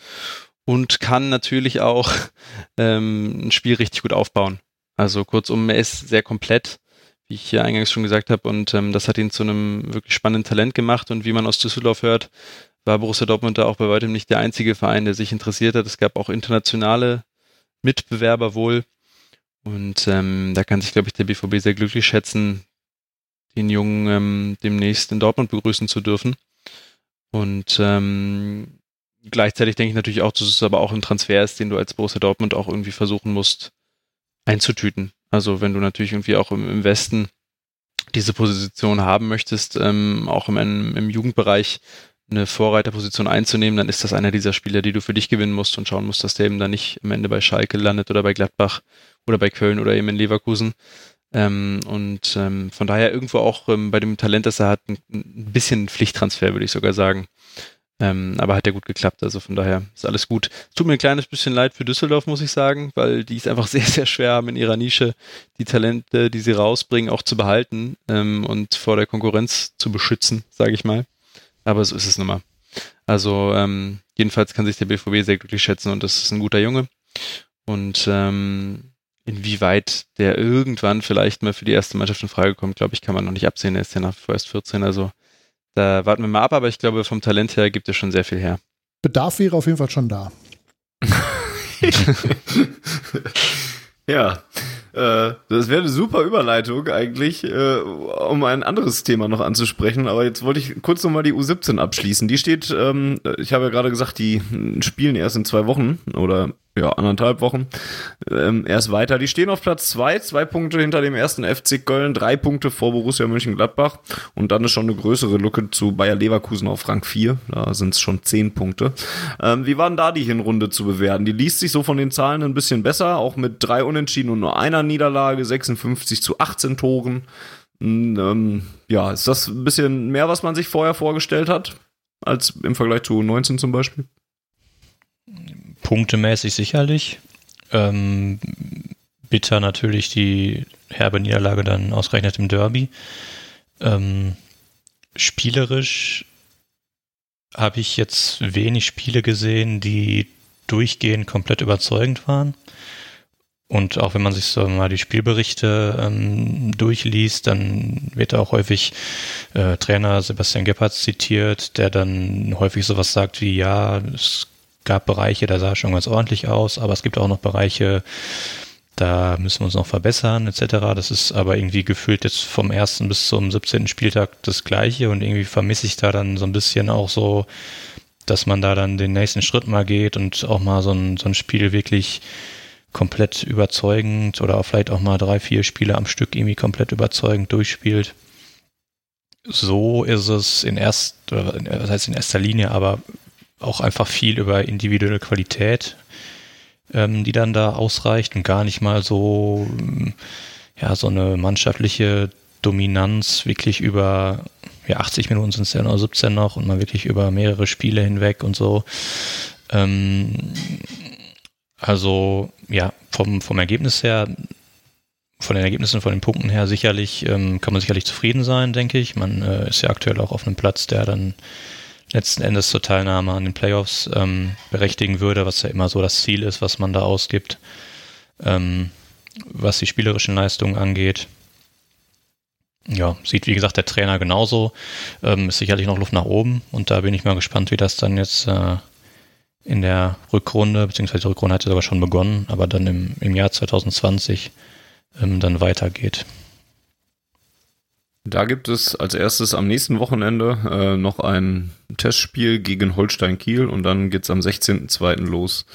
und kann natürlich auch [laughs] ähm, ein Spiel richtig gut aufbauen. Also kurzum, er ist sehr komplett, wie ich hier eingangs schon gesagt habe, und ähm, das hat ihn zu einem wirklich spannenden Talent gemacht. Und wie man aus Düsseldorf hört, war Borussia Dortmund da auch bei weitem nicht der einzige Verein, der sich interessiert hat. Es gab auch internationale Mitbewerber wohl, und ähm, da kann sich, glaube ich, der BVB sehr glücklich schätzen, den Jungen ähm, demnächst in Dortmund begrüßen zu dürfen. Und ähm, gleichzeitig denke ich natürlich auch, dass es aber auch ein Transfer ist, den du als Borussia Dortmund auch irgendwie versuchen musst einzutüten. Also wenn du natürlich irgendwie auch im, Westen diese Position haben möchtest, ähm, auch im, im Jugendbereich eine Vorreiterposition einzunehmen, dann ist das einer dieser Spieler, die du für dich gewinnen musst und schauen musst, dass der eben dann nicht am Ende bei Schalke landet oder bei Gladbach oder bei Köln oder eben in Leverkusen. Ähm, und ähm, von daher irgendwo auch ähm, bei dem Talent, das er hat, ein, ein bisschen Pflichttransfer, würde ich sogar sagen. Ähm, aber hat ja gut geklappt, also von daher ist alles gut. Tut mir ein kleines bisschen leid für Düsseldorf, muss ich sagen, weil die es einfach [laughs] sehr, sehr schwer haben, in ihrer Nische die Talente, die sie rausbringen, auch zu behalten ähm, und vor der Konkurrenz zu beschützen, sage ich mal. Aber so ist es nun mal. Also ähm, jedenfalls kann sich der BVB sehr glücklich schätzen und das ist ein guter Junge. Und ähm, inwieweit der irgendwann vielleicht mal für die erste Mannschaft in Frage kommt, glaube ich, kann man noch nicht absehen. Er ist ja nach wie vor erst 14, also da warten wir mal ab, aber ich glaube, vom Talent her gibt er schon sehr viel her. Bedarf wäre auf jeden Fall schon da. [laughs] ja, äh, das wäre eine super Überleitung eigentlich, äh, um ein anderes Thema noch anzusprechen. Aber jetzt wollte ich kurz nochmal die U17 abschließen. Die steht, ähm, ich habe ja gerade gesagt, die spielen erst in zwei Wochen oder ja, anderthalb Wochen ähm, erst weiter. Die stehen auf Platz zwei, zwei Punkte hinter dem ersten FC Köln, drei Punkte vor Borussia Mönchengladbach und dann ist schon eine größere Lücke zu Bayer Leverkusen auf Rang 4. Da sind es schon zehn Punkte. Ähm, wie war denn da die Hinrunde zu bewerten? Die liest sich so von den Zahlen ein bisschen besser, auch mit drei Unentschieden und nur einer Niederlage, 56 zu 18 Toren. Hm, ähm, ja, ist das ein bisschen mehr, was man sich vorher vorgestellt hat, als im Vergleich zu 19 zum Beispiel? Punktemäßig sicherlich. Ähm, bitter natürlich die herbe Niederlage dann ausgerechnet im Derby. Ähm, spielerisch habe ich jetzt wenig Spiele gesehen, die durchgehend komplett überzeugend waren. Und auch wenn man sich so mal die Spielberichte ähm, durchliest, dann wird auch häufig äh, Trainer Sebastian Gebhardt zitiert, der dann häufig sowas sagt wie, ja, es gab Bereiche, da sah es schon ganz ordentlich aus, aber es gibt auch noch Bereiche, da müssen wir uns noch verbessern, etc. Das ist aber irgendwie gefühlt jetzt vom ersten bis zum 17. Spieltag das Gleiche und irgendwie vermisse ich da dann so ein bisschen auch so, dass man da dann den nächsten Schritt mal geht und auch mal so ein, so ein Spiel wirklich komplett überzeugend oder vielleicht auch mal drei, vier Spiele am Stück irgendwie komplett überzeugend durchspielt. So ist es in erst, was heißt in erster Linie, aber auch einfach viel über individuelle Qualität, ähm, die dann da ausreicht und gar nicht mal so, ja, so eine mannschaftliche Dominanz wirklich über, ja, 80 Minuten sind es ja nur 17 noch und man wirklich über mehrere Spiele hinweg und so. Ähm, also, ja, vom, vom Ergebnis her von den Ergebnissen, von den Punkten her sicherlich, ähm, kann man sicherlich zufrieden sein, denke ich. Man äh, ist ja aktuell auch auf einem Platz, der dann letzten Endes zur Teilnahme an den Playoffs ähm, berechtigen würde, was ja immer so das Ziel ist, was man da ausgibt, ähm, was die spielerischen Leistungen angeht. Ja, sieht wie gesagt der Trainer genauso. Ähm, ist sicherlich noch Luft nach oben und da bin ich mal gespannt, wie das dann jetzt äh, in der Rückrunde, beziehungsweise die Rückrunde hat ja sogar schon begonnen, aber dann im, im Jahr 2020 ähm, dann weitergeht. Da gibt es als erstes am nächsten Wochenende äh, noch ein Testspiel gegen Holstein Kiel und dann geht es am 16.02. los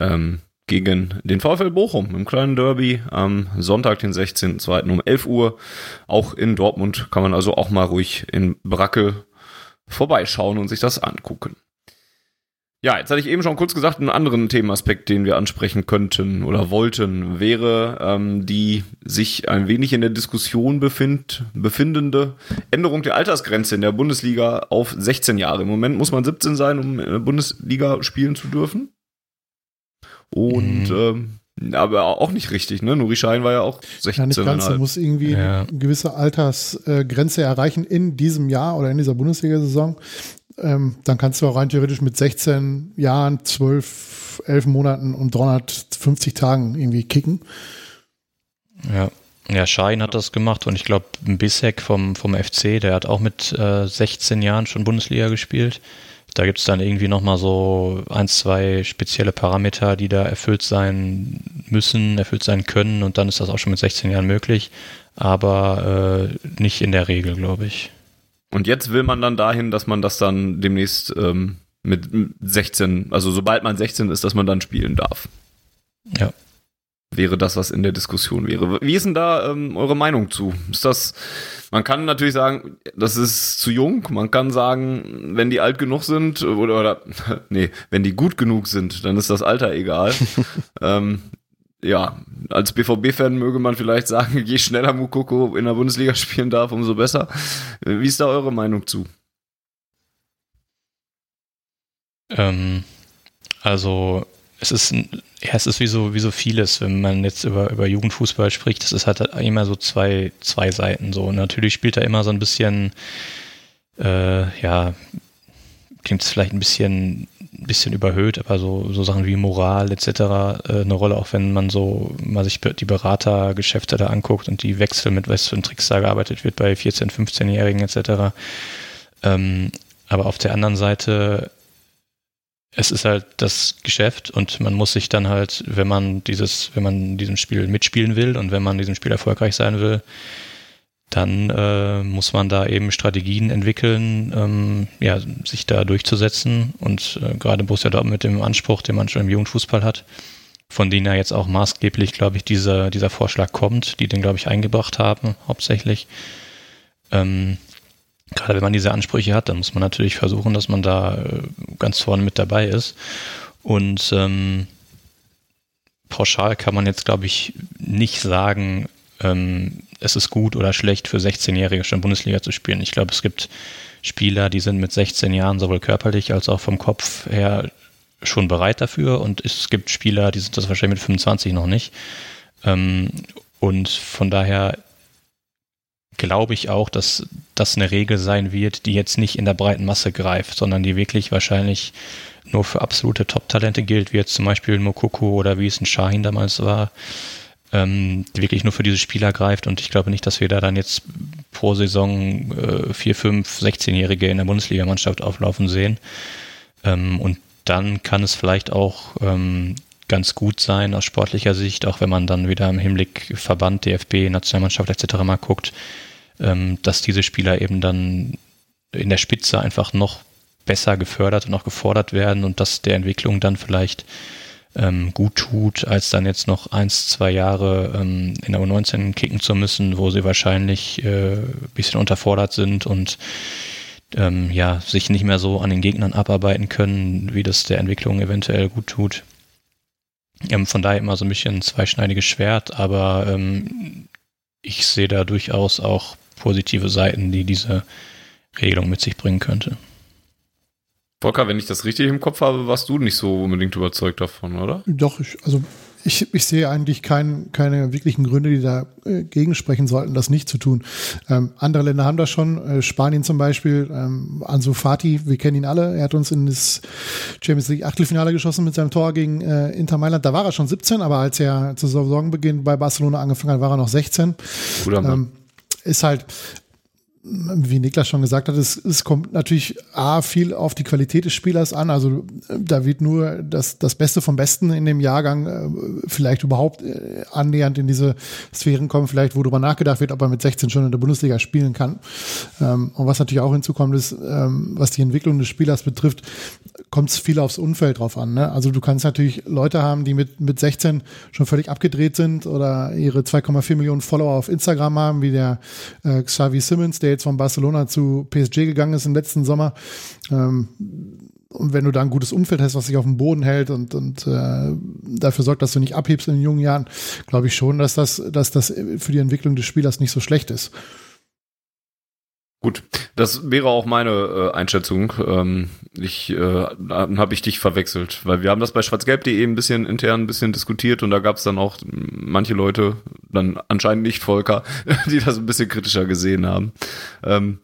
ähm, gegen den VfL Bochum im kleinen Derby am Sonntag, den 16.02. um 11 Uhr. Auch in Dortmund kann man also auch mal ruhig in Bracke vorbeischauen und sich das angucken. Ja, jetzt hatte ich eben schon kurz gesagt, einen anderen Themenaspekt, den wir ansprechen könnten oder wollten, wäre ähm, die sich ein wenig in der Diskussion befind, befindende Änderung der Altersgrenze in der Bundesliga auf 16 Jahre. Im Moment muss man 17 sein, um in der Bundesliga spielen zu dürfen. Und mhm. ähm, aber auch nicht richtig, ne? Nuri Schein war ja auch 16. Ja, nicht ganz. Du musst irgendwie ja. eine gewisse Altersgrenze erreichen in diesem Jahr oder in dieser Bundesliga-Saison ähm, dann kannst du auch rein theoretisch mit 16 Jahren, 12, 11 Monaten und 350 Tagen irgendwie kicken. Ja. Ja, Schein hat das gemacht und ich glaube, Bissek vom, vom FC, der hat auch mit äh, 16 Jahren schon Bundesliga gespielt. Da gibt es dann irgendwie nochmal so ein, zwei spezielle Parameter, die da erfüllt sein müssen, erfüllt sein können und dann ist das auch schon mit 16 Jahren möglich, aber äh, nicht in der Regel, glaube ich. Und jetzt will man dann dahin, dass man das dann demnächst ähm, mit 16, also sobald man 16 ist, dass man dann spielen darf. Ja. Wäre das, was in der Diskussion wäre. Wie ist denn da ähm, eure Meinung zu? Ist das, man kann natürlich sagen, das ist zu jung. Man kann sagen, wenn die alt genug sind, oder, oder [laughs] nee, wenn die gut genug sind, dann ist das Alter egal. [laughs] ähm, ja, als BVB-Fan möge man vielleicht sagen, je schneller Mukoko in der Bundesliga spielen darf, umso besser. Wie ist da eure Meinung zu? Ähm, also es ist, ja, es ist wie so, wie so vieles, wenn man jetzt über, über Jugendfußball spricht, das ist halt immer so zwei, zwei Seiten so. Und natürlich spielt da immer so ein bisschen, äh, ja, klingt es vielleicht ein bisschen ein bisschen überhöht, aber so, so Sachen wie Moral etc. Äh, eine Rolle, auch wenn man so mal sich die Beratergeschäfte da anguckt und die Wechsel mit was für ein Tricks da gearbeitet wird bei 14-, 15-Jährigen etc. Ähm, aber auf der anderen Seite, es ist halt das Geschäft und man muss sich dann halt, wenn man dieses, wenn man in diesem Spiel mitspielen will und wenn man in diesem Spiel erfolgreich sein will, dann äh, muss man da eben Strategien entwickeln, ähm, ja, sich da durchzusetzen. Und äh, gerade Borussia Dortmund mit dem Anspruch, den man schon im Jugendfußball hat, von denen ja jetzt auch maßgeblich, glaube ich, dieser, dieser Vorschlag kommt, die den, glaube ich, eingebracht haben, hauptsächlich. Ähm, gerade wenn man diese Ansprüche hat, dann muss man natürlich versuchen, dass man da äh, ganz vorne mit dabei ist. Und ähm, pauschal kann man jetzt, glaube ich, nicht sagen, ähm, es ist gut oder schlecht für 16-Jährige schon Bundesliga zu spielen. Ich glaube, es gibt Spieler, die sind mit 16 Jahren sowohl körperlich als auch vom Kopf her schon bereit dafür und es gibt Spieler, die sind das wahrscheinlich mit 25 noch nicht. Ähm, und von daher glaube ich auch, dass das eine Regel sein wird, die jetzt nicht in der breiten Masse greift, sondern die wirklich wahrscheinlich nur für absolute Top-Talente gilt, wie jetzt zum Beispiel Mokoko oder wie es ein Shahin damals war ähm, die wirklich nur für diese Spieler greift. Und ich glaube nicht, dass wir da dann jetzt pro Saison äh, vier, fünf, 16-Jährige in der Bundesligamannschaft auflaufen sehen. Ähm, und dann kann es vielleicht auch ähm, ganz gut sein aus sportlicher Sicht, auch wenn man dann wieder im Hinblick Verband, DFB, Nationalmannschaft etc. mal guckt, ähm, dass diese Spieler eben dann in der Spitze einfach noch besser gefördert und auch gefordert werden und dass der Entwicklung dann vielleicht ähm, gut tut, als dann jetzt noch eins, zwei Jahre ähm, in der U19 kicken zu müssen, wo sie wahrscheinlich äh, bisschen unterfordert sind und ähm, ja, sich nicht mehr so an den Gegnern abarbeiten können, wie das der Entwicklung eventuell gut tut. Ähm, von daher immer so ein bisschen ein zweischneidiges Schwert, aber ähm, ich sehe da durchaus auch positive Seiten, die diese Regelung mit sich bringen könnte. Volker, wenn ich das richtig im Kopf habe, warst du nicht so unbedingt überzeugt davon, oder? Doch, ich, also ich, ich sehe eigentlich kein, keine wirklichen Gründe, die dagegen äh, sprechen sollten, das nicht zu tun. Ähm, andere Länder haben das schon. Äh, Spanien zum Beispiel, ähm, Ansu Fati, wir kennen ihn alle. Er hat uns in das Champions League Achtelfinale geschossen mit seinem Tor gegen äh, Inter Mailand. Da war er schon 17, aber als er zu Saisonbeginn bei Barcelona angefangen hat, war er noch 16. Guter Mann. Ähm, ist halt, wie Niklas schon gesagt hat, es, es kommt natürlich A, viel auf die Qualität des Spielers an. Also da wird nur das, das Beste vom Besten in dem Jahrgang äh, vielleicht überhaupt äh, annähernd in diese Sphären kommen, vielleicht wo darüber nachgedacht wird, ob er mit 16 schon in der Bundesliga spielen kann. Ähm, und was natürlich auch hinzukommt, ist, ähm, was die Entwicklung des Spielers betrifft, kommt es viel aufs Umfeld drauf an. Ne? Also du kannst natürlich Leute haben, die mit, mit 16 schon völlig abgedreht sind oder ihre 2,4 Millionen Follower auf Instagram haben, wie der äh, Xavi Simmons, der jetzt von Barcelona zu PSG gegangen ist im letzten Sommer. Ähm, und wenn du da ein gutes Umfeld hast, was sich auf dem Boden hält und, und äh, dafür sorgt, dass du nicht abhebst in den jungen Jahren, glaube ich schon, dass das, dass das für die Entwicklung des Spielers nicht so schlecht ist. Gut, das wäre auch meine äh, Einschätzung. Ähm, ich äh, habe ich dich verwechselt, weil wir haben das bei schwarzgelb.de ein bisschen intern ein bisschen diskutiert und da gab es dann auch manche Leute, dann anscheinend nicht Volker, [laughs] die das ein bisschen kritischer gesehen haben. Ähm,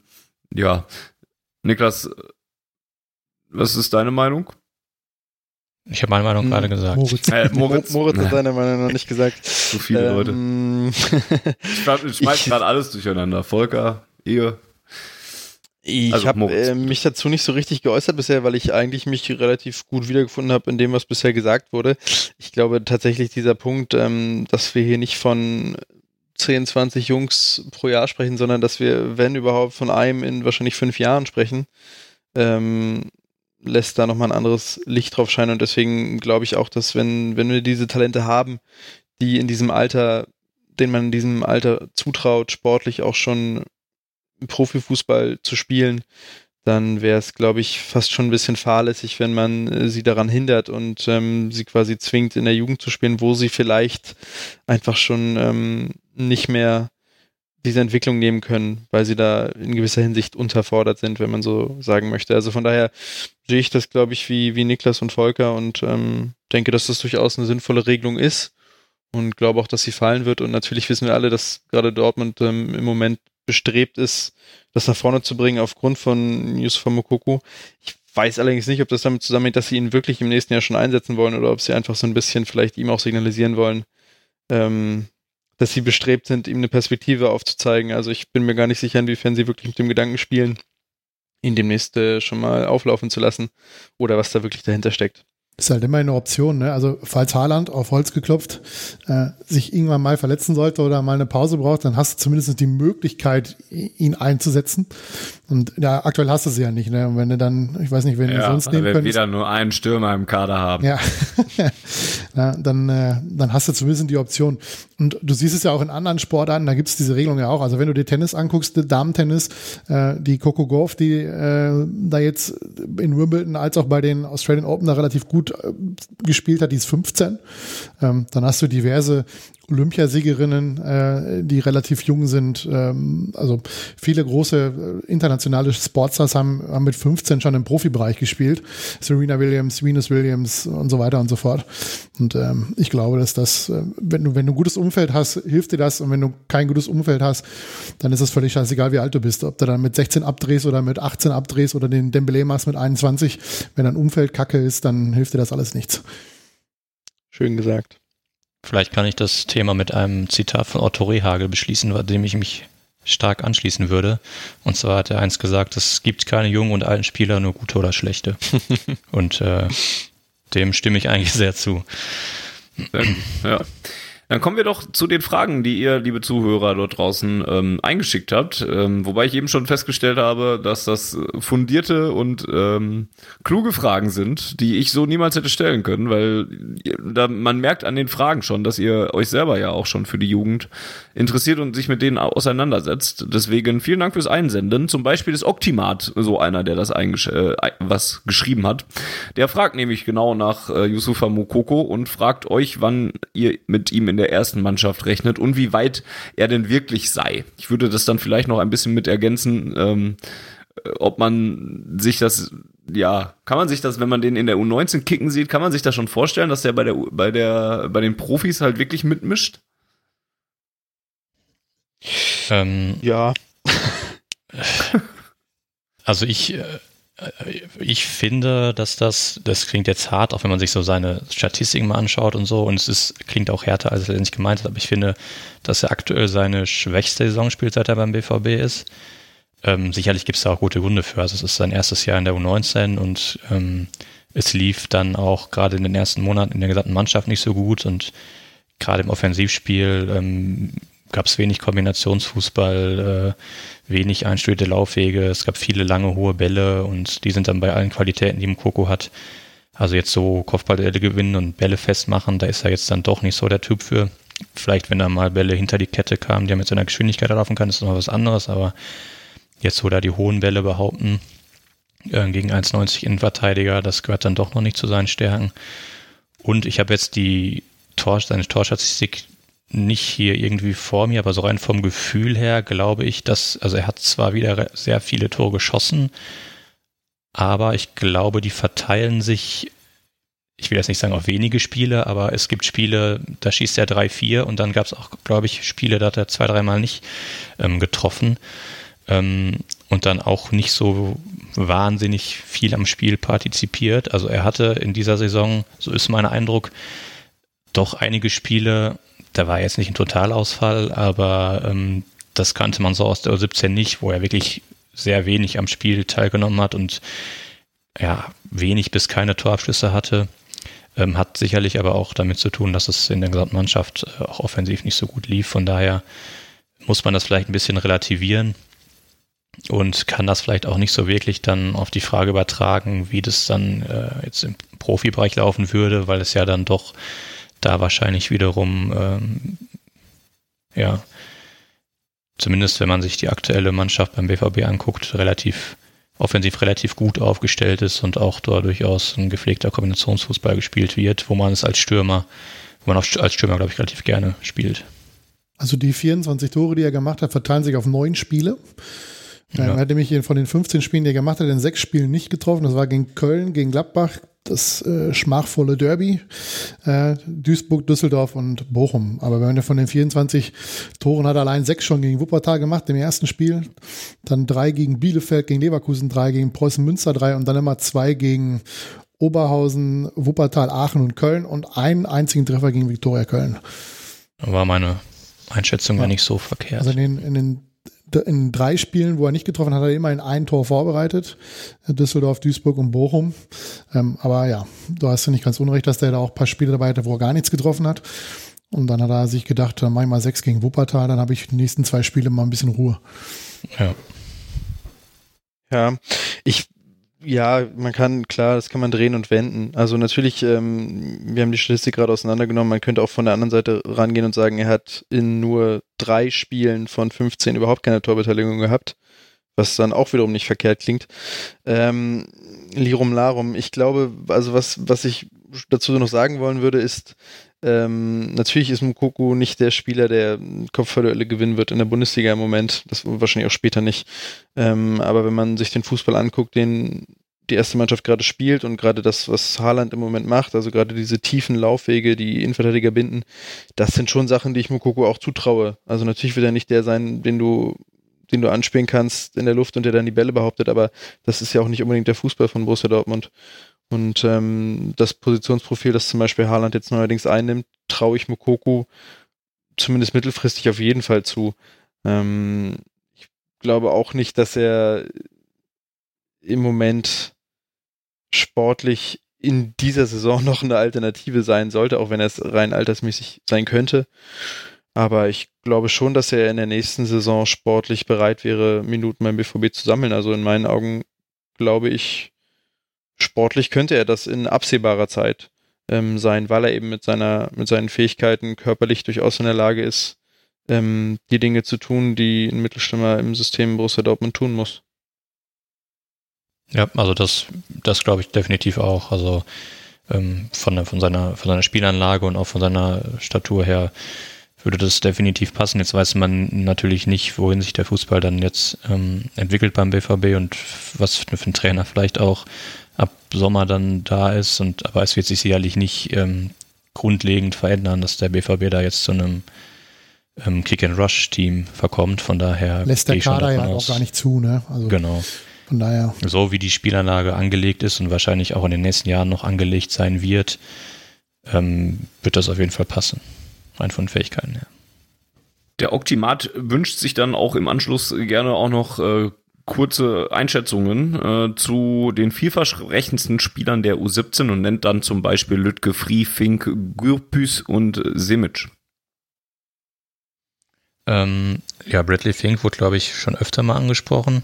ja, Niklas, was ist deine Meinung? Ich habe meine Meinung hm, gerade gesagt. Moritz, äh, [laughs] Moritz. Moritz hat seine Meinung noch nicht gesagt. [laughs] Zu viele ähm, Leute. ich schmeiß gerade alles durcheinander. Volker, ihr, ich also habe äh, mich dazu nicht so richtig geäußert bisher, weil ich eigentlich mich relativ gut wiedergefunden habe in dem, was bisher gesagt wurde. Ich glaube tatsächlich dieser Punkt, ähm, dass wir hier nicht von 10, 20 Jungs pro Jahr sprechen, sondern dass wir, wenn überhaupt, von einem in wahrscheinlich fünf Jahren sprechen, ähm, lässt da nochmal ein anderes Licht drauf scheinen. Und deswegen glaube ich auch, dass wenn, wenn wir diese Talente haben, die in diesem Alter, den man in diesem Alter zutraut, sportlich auch schon Profifußball zu spielen, dann wäre es, glaube ich, fast schon ein bisschen fahrlässig, wenn man äh, sie daran hindert und ähm, sie quasi zwingt, in der Jugend zu spielen, wo sie vielleicht einfach schon ähm, nicht mehr diese Entwicklung nehmen können, weil sie da in gewisser Hinsicht unterfordert sind, wenn man so sagen möchte. Also von daher sehe ich das, glaube ich, wie, wie Niklas und Volker und ähm, denke, dass das durchaus eine sinnvolle Regelung ist und glaube auch, dass sie fallen wird. Und natürlich wissen wir alle, dass gerade Dortmund ähm, im Moment bestrebt ist, das nach vorne zu bringen aufgrund von Yusuf Mokoko. Ich weiß allerdings nicht, ob das damit zusammenhängt, dass sie ihn wirklich im nächsten Jahr schon einsetzen wollen oder ob sie einfach so ein bisschen vielleicht ihm auch signalisieren wollen, ähm, dass sie bestrebt sind, ihm eine Perspektive aufzuzeigen. Also ich bin mir gar nicht sicher, inwiefern sie wirklich mit dem Gedanken spielen, ihn demnächst äh, schon mal auflaufen zu lassen oder was da wirklich dahinter steckt. Ist halt immer eine Option, ne? Also falls Haaland auf Holz geklopft äh, sich irgendwann mal verletzen sollte oder mal eine Pause braucht, dann hast du zumindest die Möglichkeit, ihn einzusetzen. Und ja, aktuell hast du sie ja nicht, ne? Und wenn du dann, ich weiß nicht, wen ja, du sonst nehmen könntest. wieder nur einen Stürmer im Kader haben. Ja, [laughs] ja dann, äh, dann hast du zumindest die Option. Und du siehst es ja auch in anderen Sportarten, da gibt es diese Regelung ja auch. Also wenn du dir Tennis anguckst, Damen-Tennis, äh, die Coco Golf, die äh, da jetzt in Wimbledon als auch bei den Australian Open da relativ gut äh, gespielt hat, die ist 15. Ähm, dann hast du diverse Olympiasiegerinnen, äh, die relativ jung sind. Ähm, also viele große äh, internationale Sportstars haben, haben mit 15 schon im Profibereich gespielt. Serena Williams, Venus Williams und so weiter und so fort. Und ähm, ich glaube, dass das, äh, wenn du, wenn du ein gutes Umfeld hast, hilft dir das. Und wenn du kein gutes Umfeld hast, dann ist es völlig scheißegal, wie alt du bist. Ob du dann mit 16 abdrehst oder mit 18 abdrehst oder den Dembele machst mit 21. Wenn dein Umfeld kacke ist, dann hilft dir das alles nichts. Schön gesagt. Vielleicht kann ich das Thema mit einem Zitat von Otto Rehagel beschließen, bei dem ich mich stark anschließen würde. Und zwar hat er eins gesagt, es gibt keine jungen und alten Spieler, nur gute oder schlechte. [laughs] und äh, dem stimme ich eigentlich [laughs] sehr zu. Ja. Dann kommen wir doch zu den Fragen, die ihr, liebe Zuhörer dort draußen, ähm, eingeschickt habt. Ähm, wobei ich eben schon festgestellt habe, dass das fundierte und ähm, kluge Fragen sind, die ich so niemals hätte stellen können, weil da, man merkt an den Fragen schon, dass ihr euch selber ja auch schon für die Jugend interessiert und sich mit denen auseinandersetzt. Deswegen vielen Dank fürs Einsenden. Zum Beispiel ist Optimat so einer, der das eingesch äh, was geschrieben hat. Der fragt nämlich genau nach äh, Yusufa Mokoko und fragt euch, wann ihr mit ihm in der ersten Mannschaft rechnet und wie weit er denn wirklich sei. Ich würde das dann vielleicht noch ein bisschen mit ergänzen, ähm, ob man sich das, ja, kann man sich das, wenn man den in der U19 kicken sieht, kann man sich das schon vorstellen, dass der bei der, bei der, bei den Profis halt wirklich mitmischt? Ähm, ja. [laughs] Also ich, äh, ich finde, dass das, das klingt jetzt hart, auch wenn man sich so seine Statistiken mal anschaut und so, und es ist, klingt auch härter, als er nicht gemeint hat, aber ich finde, dass er aktuell seine schwächste Saison spielt, seit er beim BVB ist. Ähm, sicherlich gibt es da auch gute Gründe für. Also es ist sein erstes Jahr in der U19 und ähm, es lief dann auch gerade in den ersten Monaten in der gesamten Mannschaft nicht so gut und gerade im Offensivspiel ähm, gab es wenig Kombinationsfußball, äh, wenig einstudierte Laufwege, es gab viele lange, hohe Bälle und die sind dann bei allen Qualitäten, die Mukoko hat. Also jetzt so Kopfballduelle gewinnen und Bälle festmachen, da ist er jetzt dann doch nicht so der Typ für. Vielleicht, wenn da mal Bälle hinter die Kette kamen, die er mit seiner Geschwindigkeit laufen kann, ist noch was anderes, aber jetzt so da die hohen Bälle behaupten, äh, gegen 1,90 Innenverteidiger, das gehört dann doch noch nicht zu seinen Stärken. Und ich habe jetzt die Tor, seine Torstatistik nicht hier irgendwie vor mir, aber so rein vom Gefühl her glaube ich, dass, also er hat zwar wieder sehr viele Tore geschossen, aber ich glaube, die verteilen sich, ich will jetzt nicht sagen auf wenige Spiele, aber es gibt Spiele, da schießt er drei, vier und dann gab es auch, glaube ich, Spiele, da hat er zwei, dreimal nicht ähm, getroffen ähm, und dann auch nicht so wahnsinnig viel am Spiel partizipiert. Also er hatte in dieser Saison, so ist mein Eindruck, doch einige Spiele, da war jetzt nicht ein Totalausfall, aber ähm, das kannte man so aus der U17 nicht, wo er wirklich sehr wenig am Spiel teilgenommen hat und ja, wenig bis keine Torabschlüsse hatte. Ähm, hat sicherlich aber auch damit zu tun, dass es in der gesamten Mannschaft äh, auch offensiv nicht so gut lief. Von daher muss man das vielleicht ein bisschen relativieren und kann das vielleicht auch nicht so wirklich dann auf die Frage übertragen, wie das dann äh, jetzt im Profibereich laufen würde, weil es ja dann doch da wahrscheinlich wiederum, ähm, ja, zumindest wenn man sich die aktuelle Mannschaft beim BVB anguckt, relativ offensiv relativ gut aufgestellt ist und auch da durchaus ein gepflegter Kombinationsfußball gespielt wird, wo man es als Stürmer, wo man auch als Stürmer, glaube ich, relativ gerne spielt. Also die 24 Tore, die er gemacht hat, verteilen sich auf neun Spiele. Ja. Er hat nämlich von den 15 Spielen, die er gemacht hat, in sechs Spielen nicht getroffen. Das war gegen Köln, gegen Gladbach, das äh, schmachvolle Derby. Äh, Duisburg, Düsseldorf und Bochum. Aber wenn er von den 24 Toren hat allein sechs schon gegen Wuppertal gemacht im ersten Spiel, dann drei gegen Bielefeld, gegen Leverkusen, drei gegen Preußen Münster, drei und dann immer zwei gegen Oberhausen, Wuppertal, Aachen und Köln und einen einzigen Treffer gegen Viktoria Köln. War meine Einschätzung ja. gar nicht so verkehrt. Also in den, in den in drei Spielen, wo er nicht getroffen hat, hat er immerhin ein Tor vorbereitet. Düsseldorf, Duisburg und Bochum. Ähm, aber ja, du hast ja nicht ganz unrecht, dass der da auch ein paar Spiele dabei hatte, wo er gar nichts getroffen hat. Und dann hat er sich gedacht, dann mach ich mal sechs gegen Wuppertal, dann habe ich die nächsten zwei Spiele mal ein bisschen Ruhe. Ja. Ja, ich ja, man kann, klar, das kann man drehen und wenden. Also natürlich, ähm, wir haben die Statistik gerade auseinandergenommen, man könnte auch von der anderen Seite rangehen und sagen, er hat in nur drei Spielen von 15 überhaupt keine Torbeteiligung gehabt, was dann auch wiederum nicht verkehrt klingt. Ähm, Lirum Larum, ich glaube, also was, was ich dazu noch sagen wollen würde, ist, ähm, natürlich ist Mukoko nicht der Spieler, der Kopfballduelle gewinnen wird in der Bundesliga im Moment. Das wahrscheinlich auch später nicht. Ähm, aber wenn man sich den Fußball anguckt, den die erste Mannschaft gerade spielt und gerade das, was Haaland im Moment macht, also gerade diese tiefen Laufwege, die Innenverteidiger binden, das sind schon Sachen, die ich Mukoko auch zutraue. Also natürlich wird er nicht der sein, den du den du anspielen kannst in der Luft und der dann die Bälle behauptet, aber das ist ja auch nicht unbedingt der Fußball von Borussia Dortmund. Und ähm, das Positionsprofil, das zum Beispiel Haaland jetzt neuerdings einnimmt, traue ich Mokoku zumindest mittelfristig auf jeden Fall zu. Ähm, ich glaube auch nicht, dass er im Moment sportlich in dieser Saison [laughs] noch eine Alternative sein sollte, auch wenn er es rein altersmäßig sein könnte. Aber ich glaube schon, dass er in der nächsten Saison sportlich bereit wäre, Minuten beim BVB zu sammeln. Also in meinen Augen glaube ich, sportlich könnte er das in absehbarer Zeit ähm, sein, weil er eben mit seiner, mit seinen Fähigkeiten körperlich durchaus in der Lage ist, ähm, die Dinge zu tun, die ein Mittelstürmer im System Borussia Dortmund tun muss. Ja, also das, das glaube ich definitiv auch. Also ähm, von, von, seiner, von seiner Spielanlage und auch von seiner Statur her würde das definitiv passen. Jetzt weiß man natürlich nicht, wohin sich der Fußball dann jetzt ähm, entwickelt beim BVB und was für, für ein Trainer vielleicht auch ab Sommer dann da ist. Und aber es wird sich sicherlich nicht ähm, grundlegend verändern, dass der BVB da jetzt zu einem ähm, Kick-and-Rush-Team verkommt. Von daher lässt der Kader ja auch gar nicht zu, ne? Also genau. Von daher. So wie die Spielanlage angelegt ist und wahrscheinlich auch in den nächsten Jahren noch angelegt sein wird, ähm, wird das auf jeden Fall passen. Rein von Fähigkeiten her. Der Optimat wünscht sich dann auch im Anschluss gerne auch noch äh, kurze Einschätzungen äh, zu den vielversprechendsten Spielern der U17 und nennt dann zum Beispiel Lütke, Frie, Fink, Gürpüs und Simic. Ähm, ja, Bradley Fink wurde, glaube ich, schon öfter mal angesprochen.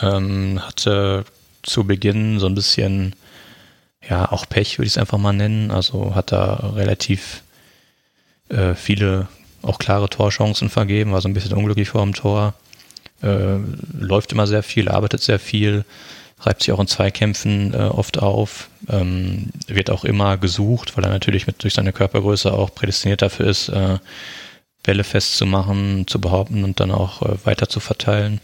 Ähm, hatte zu Beginn so ein bisschen, ja, auch Pech, würde ich es einfach mal nennen. Also hat da relativ äh, viele, auch klare Torchancen vergeben, war so ein bisschen unglücklich vor dem Tor äh, läuft immer sehr viel, arbeitet sehr viel, reibt sich auch in Zweikämpfen äh, oft auf, ähm, wird auch immer gesucht, weil er natürlich mit, durch seine Körpergröße auch prädestiniert dafür ist, äh, Bälle festzumachen, zu behaupten und dann auch äh, weiter zu verteilen.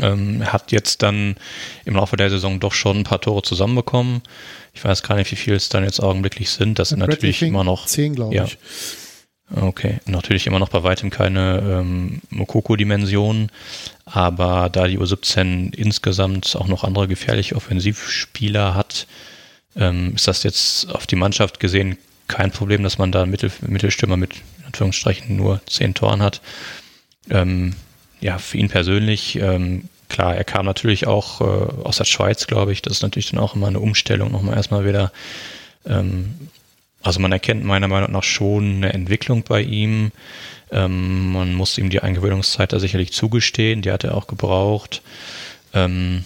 Ähm, hat jetzt dann im Laufe der Saison doch schon ein paar Tore zusammenbekommen. Ich weiß gar nicht, wie viel es dann jetzt augenblicklich sind. Das sind natürlich immer noch zehn, glaube ja, ich. Okay, natürlich immer noch bei weitem keine ähm, Mokoko-Dimension, aber da die U17 insgesamt auch noch andere gefährliche Offensivspieler hat, ähm, ist das jetzt auf die Mannschaft gesehen kein Problem, dass man da einen Mittel, Mittelstürmer mit in Anführungsstrichen nur zehn Toren hat. Ähm, ja, für ihn persönlich, ähm, klar, er kam natürlich auch äh, aus der Schweiz, glaube ich. Das ist natürlich dann auch immer eine Umstellung, nochmal erstmal wieder ähm, also man erkennt meiner Meinung nach schon eine Entwicklung bei ihm. Ähm, man muss ihm die Eingewöhnungszeit da sicherlich zugestehen, die hat er auch gebraucht. Ähm,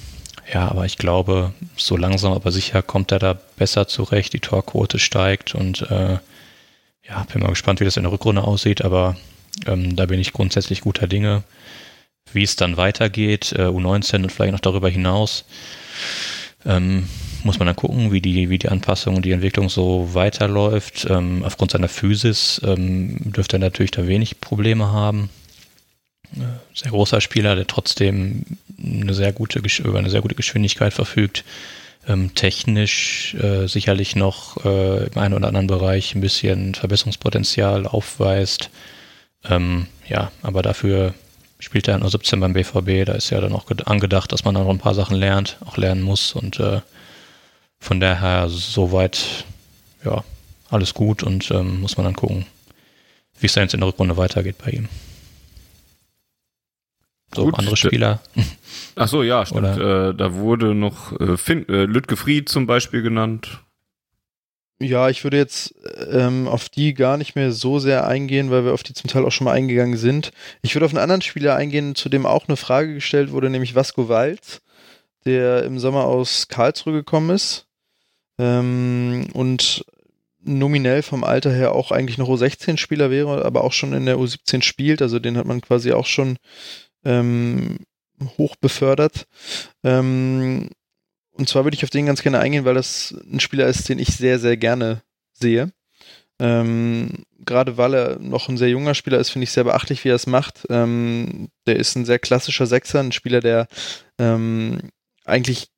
ja, aber ich glaube, so langsam aber sicher kommt er da besser zurecht, die Torquote steigt und äh, ja, bin mal gespannt, wie das in der Rückrunde aussieht, aber ähm, da bin ich grundsätzlich guter Dinge. Wie es dann weitergeht, äh, U19 und vielleicht noch darüber hinaus. Ähm, muss man dann gucken, wie die, wie die Anpassung und die Entwicklung so weiterläuft. Ähm, aufgrund seiner Physis ähm, dürfte er natürlich da wenig Probleme haben. Äh, sehr großer Spieler, der trotzdem eine sehr gute, über eine sehr gute Geschwindigkeit verfügt. ähm, technisch äh, sicherlich noch äh, im einen oder anderen Bereich ein bisschen Verbesserungspotenzial aufweist. Ähm, ja, aber dafür spielt er nur 17 beim BVB. Da ist ja dann auch angedacht, dass man da noch ein paar Sachen lernt, auch lernen muss. Und äh, von daher soweit, ja, alles gut und ähm, muss man dann gucken, wie es dann jetzt in der Rückrunde weitergeht bei ihm. So, Gut, andere Spieler. Ach so, ja, stimmt. Äh, da wurde noch äh, Finn, äh, Lütke Fried zum Beispiel genannt. Ja, ich würde jetzt ähm, auf die gar nicht mehr so sehr eingehen, weil wir auf die zum Teil auch schon mal eingegangen sind. Ich würde auf einen anderen Spieler eingehen, zu dem auch eine Frage gestellt wurde, nämlich Vasco Walz, der im Sommer aus Karlsruhe gekommen ist ähm, und nominell vom Alter her auch eigentlich noch U16-Spieler wäre, aber auch schon in der U17 spielt. Also den hat man quasi auch schon ähm, hoch befördert. Ähm, und zwar würde ich auf den ganz gerne eingehen, weil das ein Spieler ist, den ich sehr, sehr gerne sehe. Ähm, Gerade weil er noch ein sehr junger Spieler ist, finde ich sehr beachtlich, wie er es macht. Ähm, der ist ein sehr klassischer Sechser, ein Spieler, der ähm, eigentlich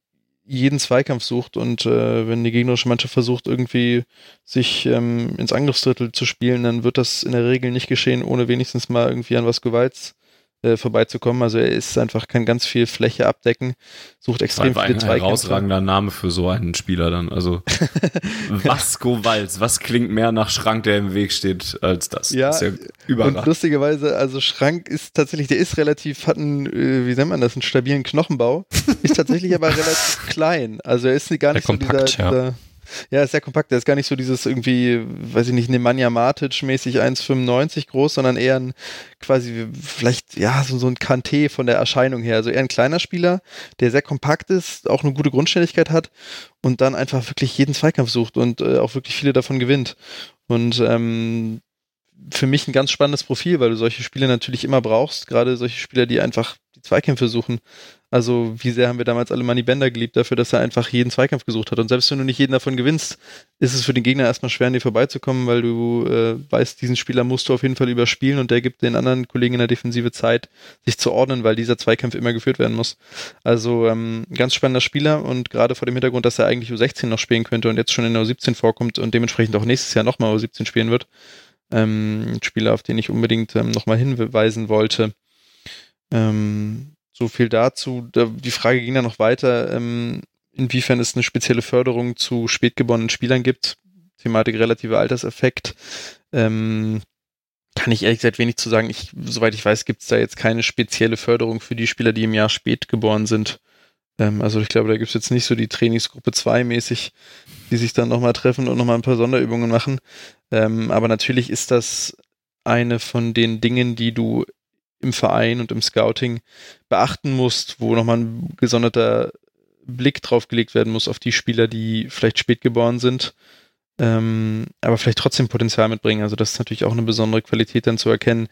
jeden Zweikampf sucht und äh, wenn die gegnerische Mannschaft versucht, irgendwie sich ähm, ins Angriffsdrittel zu spielen, dann wird das in der Regel nicht geschehen, ohne wenigstens mal irgendwie an was Gewalts äh, vorbeizukommen. Also er ist einfach, kann ganz viel Fläche abdecken, sucht extrem viele Zweikämpfe. Ein herausragender Name für so einen Spieler dann. Also [laughs] Vasco Walz, was klingt mehr nach Schrank, der im Weg steht, als das? Ja, das ist ja und lustigerweise, also Schrank ist tatsächlich, der ist relativ, hat einen, äh, wie nennt man das, einen stabilen Knochenbau, ist tatsächlich aber [laughs] relativ klein. Also er ist gar nicht der so kompakt, dieser, dieser ja ja, ist sehr kompakt. Der ist gar nicht so dieses irgendwie, weiß ich nicht, Nemanja Matic-mäßig 1,95 groß, sondern eher ein quasi vielleicht, ja, so, so ein Kanté von der Erscheinung her. Also eher ein kleiner Spieler, der sehr kompakt ist, auch eine gute Grundständigkeit hat und dann einfach wirklich jeden Zweikampf sucht und äh, auch wirklich viele davon gewinnt. Und ähm, für mich ein ganz spannendes Profil, weil du solche Spiele natürlich immer brauchst, gerade solche Spieler, die einfach die Zweikämpfe suchen. Also wie sehr haben wir damals alle Money Bender geliebt dafür, dass er einfach jeden Zweikampf gesucht hat. Und selbst wenn du nicht jeden davon gewinnst, ist es für den Gegner erstmal schwer, an dir vorbeizukommen, weil du äh, weißt, diesen Spieler musst du auf jeden Fall überspielen und der gibt den anderen Kollegen in der Defensive Zeit, sich zu ordnen, weil dieser Zweikampf immer geführt werden muss. Also ähm, ganz spannender Spieler und gerade vor dem Hintergrund, dass er eigentlich U16 noch spielen könnte und jetzt schon in der U17 vorkommt und dementsprechend auch nächstes Jahr nochmal U17 spielen wird. Ähm, ein Spieler, auf den ich unbedingt ähm, nochmal hinweisen wollte. Ähm, so viel dazu. die Frage ging dann noch weiter, ähm, inwiefern es eine spezielle Förderung zu spätgeborenen Spielern gibt. Thematik relativer Alterseffekt. Ähm, kann ich ehrlich gesagt wenig zu sagen. Ich, soweit ich weiß, gibt es da jetzt keine spezielle Förderung für die Spieler, die im Jahr spät geboren sind. Ähm, also ich glaube, da gibt es jetzt nicht so die Trainingsgruppe 2 mäßig, die sich dann nochmal treffen und nochmal ein paar Sonderübungen machen. Ähm, aber natürlich ist das eine von den Dingen, die du im Verein und im Scouting beachten musst, wo nochmal ein gesonderter Blick drauf gelegt werden muss auf die Spieler, die vielleicht spät geboren sind, ähm, aber vielleicht trotzdem Potenzial mitbringen. Also das ist natürlich auch eine besondere Qualität dann zu erkennen,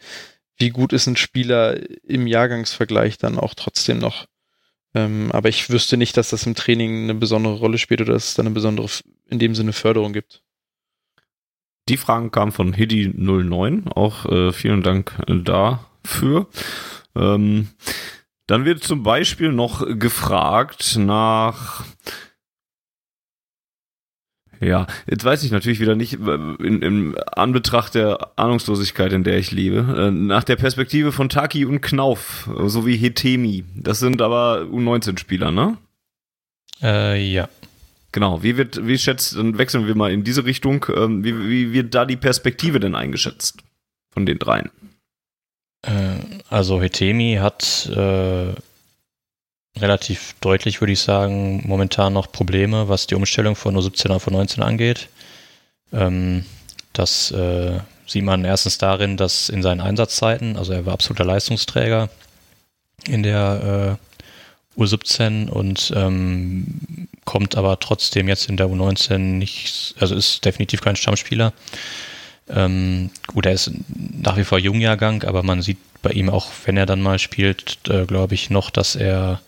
wie gut ist ein Spieler im Jahrgangsvergleich dann auch trotzdem noch. Ähm, aber ich wüsste nicht, dass das im Training eine besondere Rolle spielt oder dass es da eine besondere, in dem Sinne Förderung gibt. Die Fragen kamen von Hidi09, auch äh, vielen Dank äh, da für. Ähm, dann wird zum Beispiel noch gefragt nach ja, jetzt weiß ich natürlich wieder nicht, äh, in, in Anbetracht der Ahnungslosigkeit, in der ich lebe, äh, nach der Perspektive von Taki und Knauf sowie Hetemi. Das sind aber U19-Spieler, ne? Äh, ja. Genau, wie wird, wie schätzt, dann wechseln wir mal in diese Richtung, ähm, wie, wie wird da die Perspektive denn eingeschätzt von den dreien? Äh, also Hetemi hat äh, relativ deutlich, würde ich sagen, momentan noch Probleme, was die Umstellung von U17 auf U19 angeht. Ähm, das äh, sieht man erstens darin, dass in seinen Einsatzzeiten, also er war absoluter Leistungsträger in der äh, U17 und ähm, kommt aber trotzdem jetzt in der U19 nicht, also ist definitiv kein Stammspieler. Ähm, gut, er ist nach wie vor Jungjahrgang, aber man sieht bei ihm auch, wenn er dann mal spielt, äh, glaube ich noch, dass er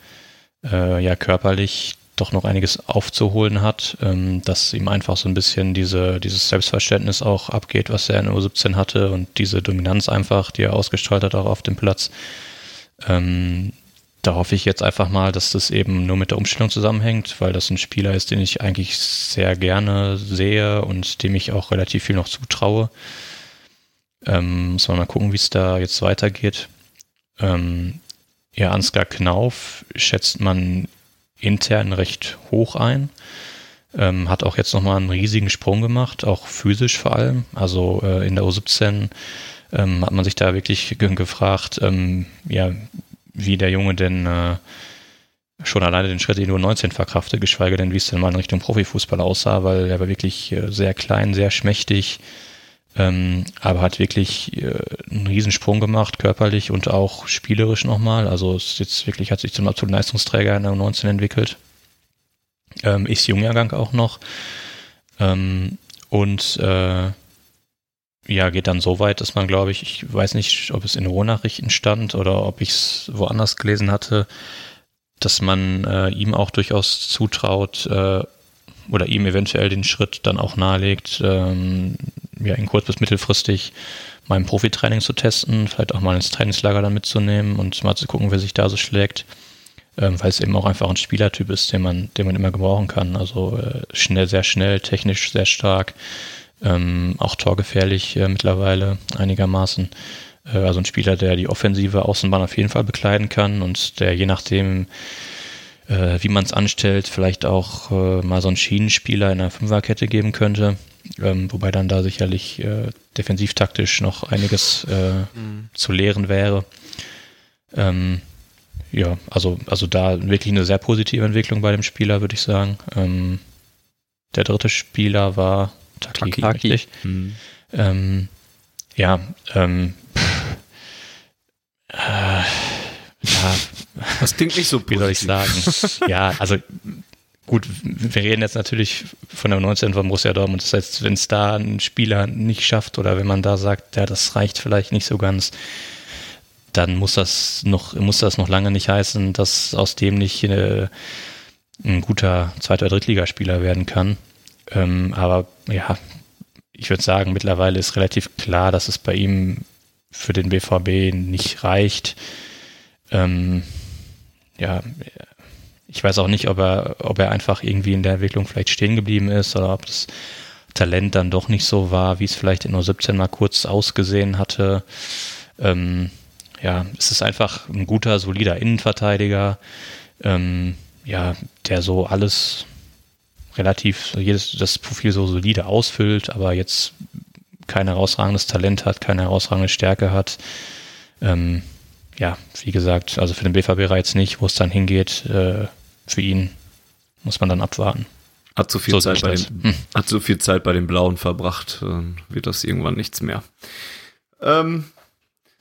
äh, ja körperlich doch noch einiges aufzuholen hat, ähm, dass ihm einfach so ein bisschen diese, dieses Selbstverständnis auch abgeht, was er in U17 hatte und diese Dominanz einfach, die er ausgestrahlt hat auch auf dem Platz. Ähm, da hoffe ich jetzt einfach mal, dass das eben nur mit der Umstellung zusammenhängt, weil das ein Spieler ist, den ich eigentlich sehr gerne sehe und dem ich auch relativ viel noch zutraue. Ähm, muss man mal gucken, wie es da jetzt weitergeht. Ähm, ja, Ansgar Knauf schätzt man intern recht hoch ein. Ähm, hat auch jetzt nochmal einen riesigen Sprung gemacht, auch physisch vor allem. Also äh, in der U17 ähm, hat man sich da wirklich gefragt, ähm, ja, wie der Junge denn äh, schon alleine den Schritt in die U19 verkraftet, geschweige denn, wie es denn mal in Richtung Profifußball aussah, weil er war wirklich äh, sehr klein, sehr schmächtig, ähm, aber hat wirklich äh, einen Riesensprung gemacht, körperlich und auch spielerisch nochmal. Also es jetzt wirklich, hat sich zum absoluten Leistungsträger in der U19 entwickelt. Ähm, ist Jungjahrgang auch noch. Ähm, und äh, ja, geht dann so weit, dass man, glaube ich, ich weiß nicht, ob es in Rohnachrichten stand oder ob ich es woanders gelesen hatte, dass man äh, ihm auch durchaus zutraut äh, oder ihm eventuell den Schritt dann auch nahelegt, ähm, ja, in kurz- bis mittelfristig mal im Profitraining zu testen, vielleicht auch mal ins Trainingslager dann mitzunehmen und mal zu gucken, wer sich da so schlägt. Ähm, weil es eben auch einfach ein Spielertyp ist, den man, den man immer gebrauchen kann. Also äh, schnell, sehr schnell, technisch sehr stark, ähm, auch torgefährlich äh, mittlerweile einigermaßen. Äh, also ein Spieler, der die offensive Außenbahn auf jeden Fall bekleiden kann und der je nachdem, äh, wie man es anstellt, vielleicht auch äh, mal so einen Schienenspieler in einer Fünferkette geben könnte. Ähm, wobei dann da sicherlich äh, defensivtaktisch noch einiges mhm. zu lehren wäre. Ähm, ja, also, also da wirklich eine sehr positive Entwicklung bei dem Spieler, würde ich sagen. Ähm, der dritte Spieler war Taki, Taki. richtig? Hm. Ähm, ja, ähm, äh, ja, das klingt nicht so [laughs] Wie soll ich sagen? ja, also gut, wir reden jetzt natürlich von der 19 von Borussia Dortmund. Das heißt, wenn es da ein Spieler nicht schafft oder wenn man da sagt, ja, das reicht vielleicht nicht so ganz, dann muss das noch, muss das noch lange nicht heißen, dass aus dem nicht eine, ein guter Zweiter- oder Drittligaspieler werden kann. Ähm, aber ja, ich würde sagen, mittlerweile ist relativ klar, dass es bei ihm für den BVB nicht reicht. Ähm, ja, ich weiß auch nicht, ob er, ob er einfach irgendwie in der Entwicklung vielleicht stehen geblieben ist oder ob das Talent dann doch nicht so war, wie es vielleicht in U17 mal kurz ausgesehen hatte. Ähm, ja, es ist einfach ein guter, solider Innenverteidiger, ähm, ja, der so alles relativ, jedes, das Profil so solide ausfüllt, aber jetzt kein herausragendes Talent hat, keine herausragende Stärke hat. Ähm, ja, wie gesagt, also für den BVB reizt nicht, wo es dann hingeht, äh, für ihn muss man dann abwarten. Hat so viel, so Zeit, bei den, hm. hat so viel Zeit bei den Blauen verbracht, dann wird das irgendwann nichts mehr. Ähm,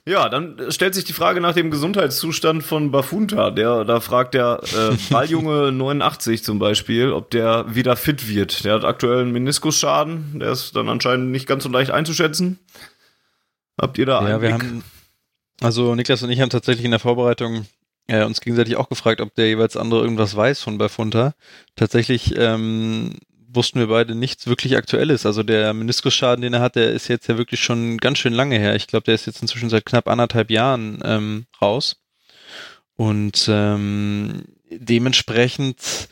ja, dann stellt sich die Frage nach dem Gesundheitszustand von Bafunta. Der, da fragt der äh, [laughs] Balljunge 89 zum Beispiel, ob der wieder fit wird. Der hat aktuell einen Meniskusschaden. Der ist dann anscheinend nicht ganz so leicht einzuschätzen. Habt ihr da ja, einen wir haben, Also Niklas und ich haben tatsächlich in der Vorbereitung äh, uns gegenseitig auch gefragt, ob der jeweils andere irgendwas weiß von Bafunta. Tatsächlich ähm, wussten wir beide nichts wirklich Aktuelles. Also der Meniskusschaden, den er hat, der ist jetzt ja wirklich schon ganz schön lange her. Ich glaube, der ist jetzt inzwischen seit knapp anderthalb Jahren ähm, raus. Und ähm, dementsprechend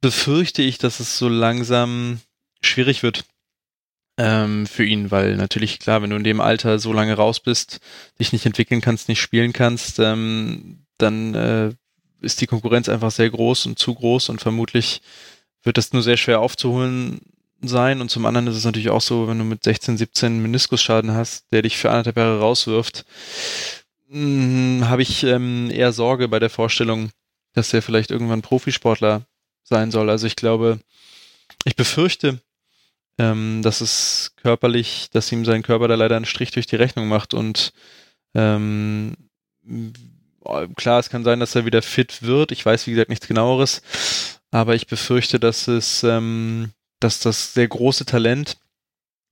befürchte ich, dass es so langsam schwierig wird ähm, für ihn, weil natürlich klar, wenn du in dem Alter so lange raus bist, dich nicht entwickeln kannst, nicht spielen kannst, ähm, dann äh, ist die Konkurrenz einfach sehr groß und zu groß und vermutlich wird das nur sehr schwer aufzuholen sein. Und zum anderen ist es natürlich auch so, wenn du mit 16, 17 Meniskusschaden hast, der dich für anderthalb Jahre rauswirft, hm, habe ich ähm, eher Sorge bei der Vorstellung, dass er vielleicht irgendwann Profisportler sein soll. Also ich glaube, ich befürchte, ähm, dass es körperlich, dass ihm sein Körper da leider einen Strich durch die Rechnung macht und ähm, klar, es kann sein, dass er wieder fit wird. Ich weiß, wie gesagt, nichts genaueres. Aber ich befürchte, dass es, ähm, dass das sehr große Talent,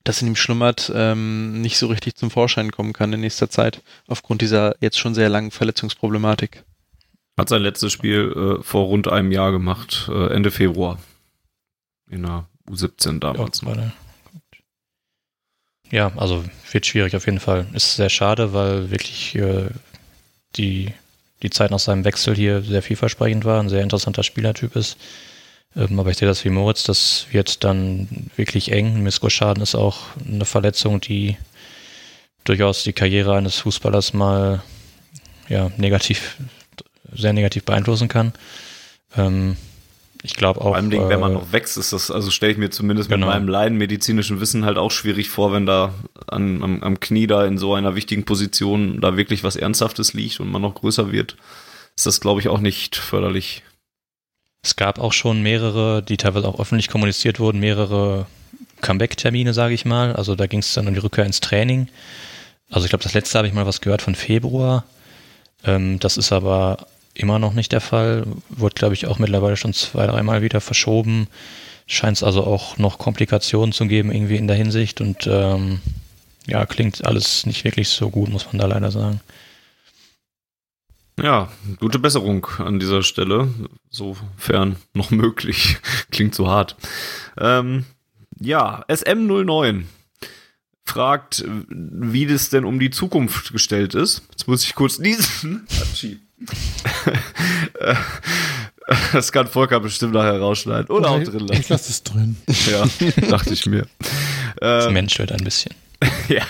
das in ihm schlummert, ähm, nicht so richtig zum Vorschein kommen kann in nächster Zeit, aufgrund dieser jetzt schon sehr langen Verletzungsproblematik. Hat sein letztes Spiel äh, vor rund einem Jahr gemacht, äh, Ende Februar. In der U17 damals. Ja, ja, also wird schwierig auf jeden Fall. Ist sehr schade, weil wirklich äh, die die Zeit nach seinem Wechsel hier sehr vielversprechend war, ein sehr interessanter Spielertyp ist. Ähm, aber ich sehe das wie Moritz, das wird dann wirklich eng. Miskoschaden ist auch eine Verletzung, die durchaus die Karriere eines Fußballers mal ja, negativ, sehr negativ beeinflussen kann. Ähm, ich glaube auch. Vor allem, äh, wenn man äh, noch wächst, ist das, also stelle ich mir zumindest Genau. mit meinem laienmedizinischen Wissen halt auch schwierig vor, wenn da an, am, am Knie da in so einer wichtigen Position da wirklich was Ernsthaftes liegt und man noch größer wird, ist das, glaube ich, auch nicht förderlich. Es gab auch schon mehrere, die teilweise auch öffentlich kommuniziert wurden, mehrere Comeback-Termine, sage ich mal. Also da ging es dann um die Rückkehr ins Training. Also ich glaube, das letzte habe ich mal was gehört von Februar. Ähm, das ist aber immer noch nicht der Fall. Wurde, glaube ich, auch mittlerweile schon zwei, dreimal wieder verschoben. Scheint es also auch noch Komplikationen zu geben irgendwie in der Hinsicht. Und ähm, ja, klingt alles nicht wirklich so gut, muss man da leider sagen. Ja, gute Besserung an dieser Stelle, sofern noch möglich. [laughs] Klingt so hart. Ähm, ja, SM09 fragt, wie das denn um die Zukunft gestellt ist. Jetzt muss ich kurz niesen. Hatschi. [laughs] Das kann Volker bestimmt nachher rausschneiden. Oder auch drin Ich lassen. lasse es drin. [laughs] Ja, dachte ich mir. Das Ähm, menschelt ein bisschen. [laughs] ja,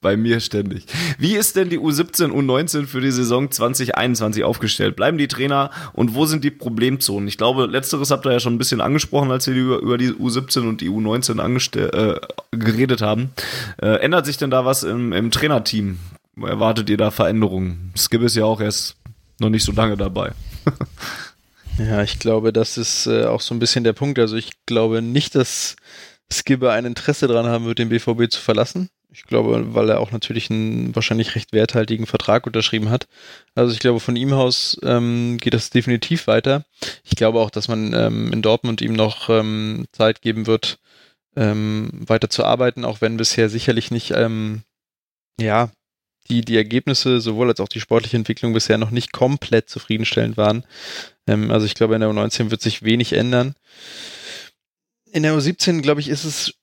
bei mir ständig. Wie ist denn die U17, U19 für die Saison 2021 aufgestellt? Bleiben die Trainer und wo sind die Problemzonen? Ich glaube, letzteres habt ihr ja schon ein bisschen angesprochen, als wir über, über die U17 und die U19 angestell- äh, geredet haben. Äh, ändert sich denn da was im, im Trainerteam? Erwartet ihr da Veränderungen? Skip ist ja auch erst noch nicht so lange dabei. Ja, ich glaube, das ist äh, auch so ein bisschen der Punkt. Also ich glaube nicht, dass Skibbe ein Interesse daran haben wird, den BVB zu verlassen. Ich glaube, weil er auch natürlich einen wahrscheinlich recht werthaltigen Vertrag unterschrieben hat. Also ich glaube, von ihm aus ähm, geht das definitiv weiter. Ich glaube auch, dass man ähm, in Dortmund ihm noch ähm, Zeit geben wird, ähm, weiter zu arbeiten, auch wenn bisher sicherlich nicht, ähm, ja, die, die Ergebnisse sowohl als auch die sportliche Entwicklung bisher noch nicht komplett zufriedenstellend waren. Ähm, also ich glaube, in der U19 wird sich wenig ändern. In der U17, glaube ich, ist es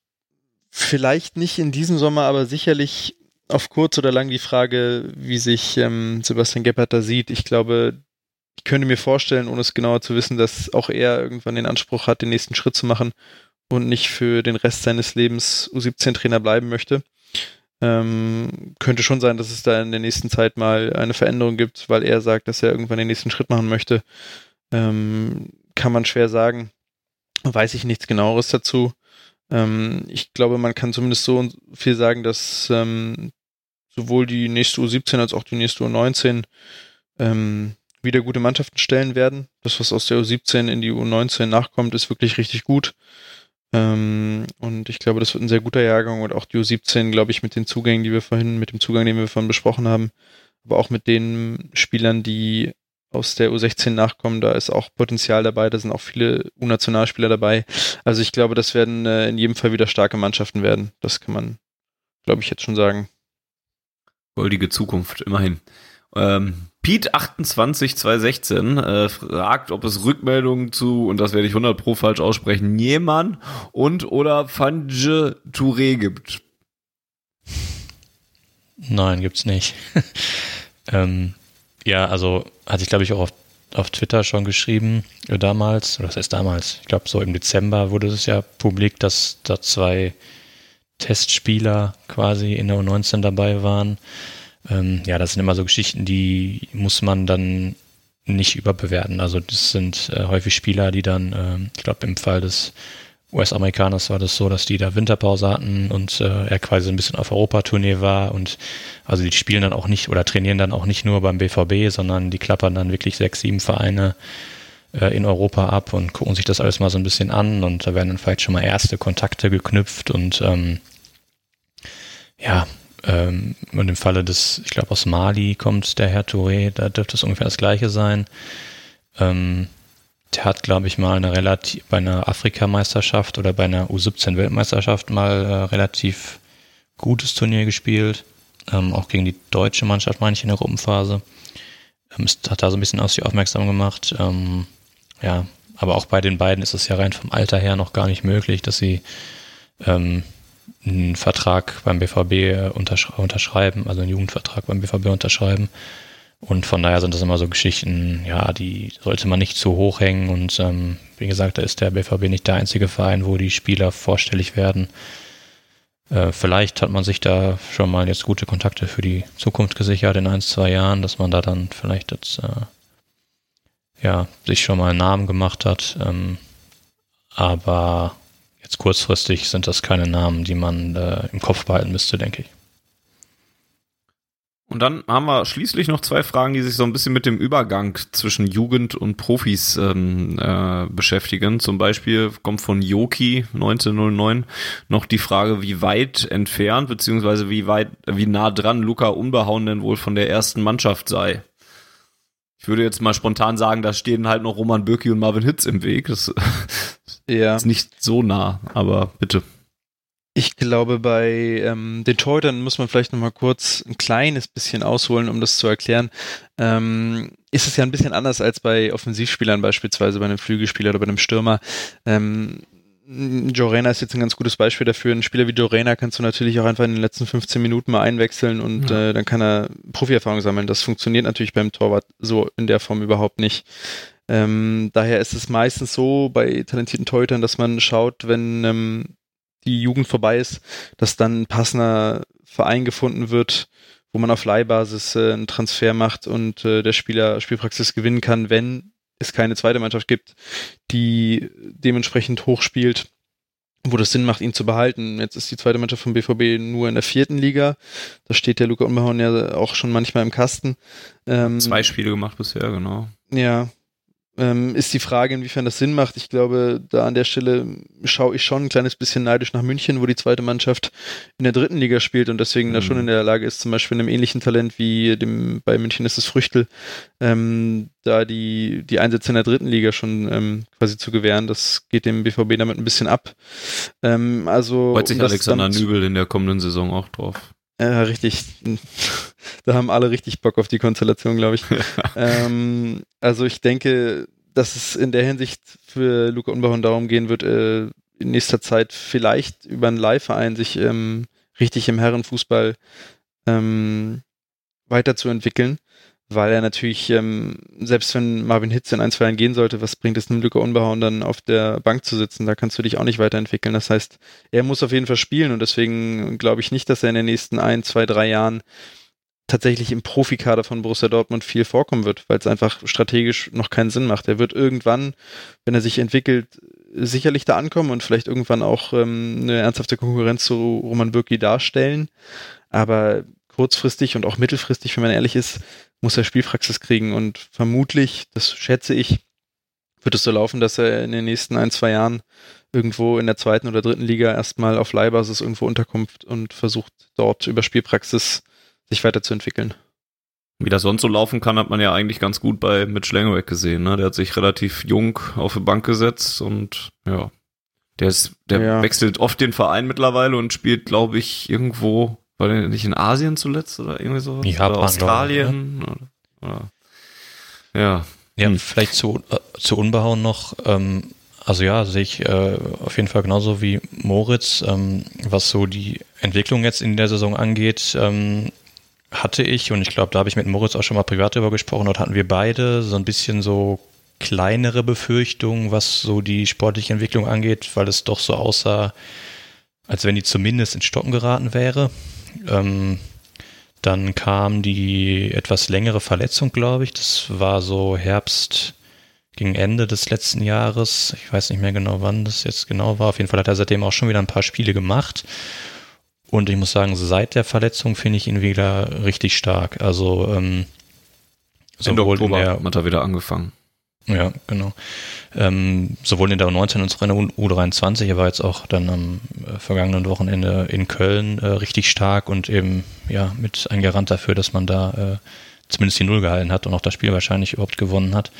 vielleicht nicht in diesem Sommer, aber sicherlich auf kurz oder lang die Frage, wie sich ähm, Sebastian Gebhardt da sieht. Ich glaube, ich könnte mir vorstellen, ohne es genauer zu wissen, dass auch er irgendwann den Anspruch hat, den nächsten Schritt zu machen und nicht für den Rest seines Lebens U17-Trainer bleiben möchte. Ähm, könnte schon sein, dass es da in der nächsten Zeit mal eine Veränderung gibt, weil er sagt, dass er irgendwann den nächsten Schritt machen möchte. Ähm, kann man schwer sagen. Weiß ich nichts genaueres dazu. Ähm, ich glaube, man kann zumindest so viel sagen, dass ähm, sowohl die nächste U17 als auch die nächste U19 ähm, wieder gute Mannschaften stellen werden. Das, was aus der U17 in die U19 nachkommt, ist wirklich richtig gut. Ähm, und ich glaube, das wird ein sehr guter Jahrgang und auch die U17, glaube ich, mit den Zugängen, die wir vorhin, mit dem Zugang, den wir vorhin besprochen haben, aber auch mit den Spielern, die aus der U16 nachkommen, da ist auch Potenzial dabei, da sind auch viele U-Nationalspieler dabei. Also ich glaube, das werden äh, in jedem Fall wieder starke Mannschaften werden. Das kann man, glaube ich, jetzt schon sagen. Goldige Zukunft, immerhin. Ähm, Pete 28 216 äh, fragt, ob es Rückmeldungen zu, und das werde ich 100 pro falsch aussprechen, Niemann und oder Fange Touré gibt. Nein, gibt's nicht. [laughs] ähm, ja, also hatte ich glaube ich auch auf, auf Twitter schon geschrieben äh, damals, oder das heißt damals, ich glaube so im Dezember wurde es ja publik, dass da zwei Testspieler quasi in der U19 dabei waren. Ähm, ja, das sind immer so Geschichten, die muss man dann nicht überbewerten. Also das sind äh, häufig Spieler, die dann, ähm, ich glaube im Fall des US-Amerikaners war das so, dass die da Winterpause hatten und äh, er quasi ein bisschen auf Europatournee war und also die spielen dann auch nicht oder trainieren dann auch nicht nur beim BVB, sondern die klappern dann wirklich sechs, sieben Vereine äh, in Europa ab und gucken sich das alles mal so ein bisschen an und da werden dann vielleicht schon mal erste Kontakte geknüpft und ähm, ja, ähm, und im Falle des, ich glaube aus Mali kommt der Herr Touré, da dürfte es ungefähr das gleiche sein. Ähm, der hat, glaube ich, mal eine relativ bei einer Afrikameisterschaft oder bei einer U17-Weltmeisterschaft mal äh, relativ gutes Turnier gespielt. Ähm, auch gegen die deutsche Mannschaft, meine ich, in der Gruppenphase. Ähm, hat da so ein bisschen aus sich aufmerksam gemacht. Ähm, ja, aber auch bei den beiden ist es ja rein vom Alter her noch gar nicht möglich, dass sie ähm, einen Vertrag beim BVB untersch unterschreiben, also einen Jugendvertrag beim BVB unterschreiben. Und von daher sind das immer so Geschichten, ja, die sollte man nicht zu hoch hängen. Und ähm, wie gesagt, da ist der BVB nicht der einzige Verein, wo die Spieler vorstellig werden. Äh, vielleicht hat man sich da schon mal jetzt gute Kontakte für die Zukunft gesichert in ein, zwei Jahren, dass man da dann vielleicht jetzt, äh, ja, sich schon mal einen Namen gemacht hat. Ähm, aber jetzt kurzfristig sind das keine Namen, die man äh, im Kopf behalten müsste, denke ich. Und dann haben wir schließlich noch zwei Fragen, die sich so ein bisschen mit dem Übergang zwischen Jugend und Profis ähm, äh, beschäftigen. Zum Beispiel kommt von Yoki 1909 noch die Frage, wie weit entfernt beziehungsweise wie weit, wie nah dran Luca Unbehauen denn wohl von der ersten Mannschaft sei. Ich würde jetzt mal spontan sagen, da stehen halt noch Roman Bürki und Marvin Hitz im Weg. Das [laughs] ja. ist nicht so nah, aber bitte. Ich glaube, bei ähm, den Torhütern muss man vielleicht noch mal kurz ein kleines bisschen ausholen, um das zu erklären. Ähm, ist es ja ein bisschen anders als bei Offensivspielern beispielsweise, bei einem Flügelspieler oder bei einem Stürmer. Ähm, Jorena ist jetzt ein ganz gutes Beispiel dafür. Ein Spieler wie Jorena kannst du natürlich auch einfach in den letzten 15 Minuten mal einwechseln und ja. äh, dann kann er Profierfahrung sammeln. Das funktioniert natürlich beim Torwart so in der Form überhaupt nicht. Ähm, daher ist es meistens so bei talentierten Torhütern, dass man schaut, wenn ähm, die Jugend vorbei ist, dass dann ein passender Verein gefunden wird, wo man auf Leihbasis äh, einen Transfer macht und äh, der Spieler Spielpraxis gewinnen kann, wenn es keine zweite Mannschaft gibt, die dementsprechend hoch spielt, wo das Sinn macht, ihn zu behalten. Jetzt ist die zweite Mannschaft vom BVB nur in der vierten Liga. Da steht der Luca Unbehauen ja auch schon manchmal im Kasten. Ähm, Zwei Spiele gemacht bisher, genau. Ja, ähm, ist die Frage, inwiefern das Sinn macht. Ich glaube, da an der Stelle schaue ich schon ein kleines bisschen neidisch nach München, wo die zweite Mannschaft in der dritten Liga spielt und deswegen mhm. da schon in der Lage ist, zum Beispiel einem ähnlichen Talent wie dem bei München ist es Früchtel, ähm, da die, die Einsätze in der dritten Liga schon ähm, quasi zu gewähren. Das geht dem BVB damit ein bisschen ab. Ähm, also Freut sich Alexander Nübel in der kommenden Saison auch drauf. Ja, richtig. [laughs] da haben alle richtig Bock auf die Konstellation, glaube ich. [laughs] ähm, also ich denke, dass es in der Hinsicht für Luca Unbehorn darum gehen wird, äh, in nächster Zeit vielleicht über einen Leihverein sich ähm, richtig im Herrenfußball ähm, weiterzuentwickeln weil er natürlich, ähm, selbst wenn Marvin Hitz in ein, zwei Jahren gehen sollte, was bringt es einem Lücke Unbehauen dann auf der Bank zu sitzen? Da kannst du dich auch nicht weiterentwickeln. Das heißt, er muss auf jeden Fall spielen und deswegen glaube ich nicht, dass er in den nächsten ein, zwei, drei Jahren tatsächlich im Profikader von Borussia Dortmund viel vorkommen wird, weil es einfach strategisch noch keinen Sinn macht. Er wird irgendwann, wenn er sich entwickelt, sicherlich da ankommen und vielleicht irgendwann auch ähm, eine ernsthafte Konkurrenz zu Roman Bürki darstellen. Aber kurzfristig und auch mittelfristig, wenn man ehrlich ist, muss er Spielpraxis kriegen und vermutlich, das schätze ich, wird es so laufen, dass er in den nächsten ein, zwei Jahren irgendwo in der zweiten oder dritten Liga erstmal auf Leihbasis irgendwo unterkommt und versucht dort über Spielpraxis sich weiterzuentwickeln. Wie das sonst so laufen kann, hat man ja eigentlich ganz gut bei Mitch Langeweg gesehen. Ne? Der hat sich relativ jung auf die Bank gesetzt und ja, der ist, der ja. wechselt oft den Verein mittlerweile und spielt, glaube ich, irgendwo war der nicht in Asien zuletzt oder irgendwie so? Japan, oder Australien? Oder, oder, ja. Ja, hm. vielleicht zu, äh, zu Unbehauen noch. Ähm, also ja, sehe ich äh, auf jeden Fall genauso wie Moritz. Ähm, was so die Entwicklung jetzt in der Saison angeht, ähm, hatte ich, und ich glaube, da habe ich mit Moritz auch schon mal privat drüber gesprochen, dort hatten wir beide so ein bisschen so kleinere Befürchtungen, was so die sportliche Entwicklung angeht, weil es doch so aussah, als wenn die zumindest in Stocken geraten wäre. Ähm, dann kam die etwas längere Verletzung, glaube ich. Das war so Herbst gegen Ende des letzten Jahres. Ich weiß nicht mehr genau, wann das jetzt genau war. Auf jeden Fall hat er seitdem auch schon wieder ein paar Spiele gemacht. Und ich muss sagen, seit der Verletzung finde ich ihn wieder richtig stark. Also ähm, sowohl Ende Oktober der, hat er wieder angefangen. Ja, genau. Ähm, sowohl in der U19 als auch in der U23. Er war jetzt auch dann am äh, vergangenen Wochenende in Köln äh, richtig stark und eben ja mit ein Garant dafür, dass man da äh, zumindest die Null gehalten hat und auch das Spiel wahrscheinlich überhaupt gewonnen hat.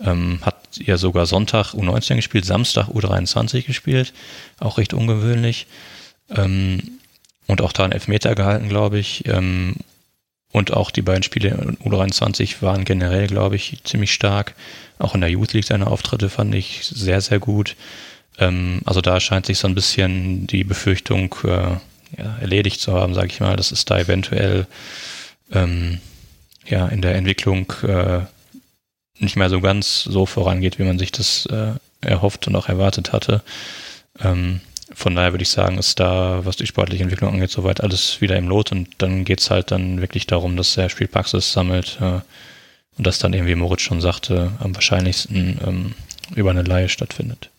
Ähm, hat ja sogar Sonntag U19 gespielt, Samstag U23 gespielt, auch recht ungewöhnlich. Ähm, und auch da einen Elfmeter gehalten, glaube ich. Ähm, und auch die beiden Spiele in U23 waren generell, glaube ich, ziemlich stark. Auch in der Youth League seine Auftritte fand ich sehr, sehr gut. Ähm, also da scheint sich so ein bisschen die Befürchtung äh, ja, erledigt zu haben, sage ich mal, dass es da eventuell ähm, ja in der Entwicklung äh, nicht mehr so ganz so vorangeht, wie man sich das äh, erhofft und auch erwartet hatte. Ähm, von daher würde ich sagen, ist da, was die sportliche Entwicklung angeht, soweit alles wieder im Lot und dann geht's halt dann wirklich darum, dass er Spielpraxis sammelt äh, und das dann eben, wie Moritz schon sagte, am wahrscheinlichsten ähm, über eine Laie stattfindet.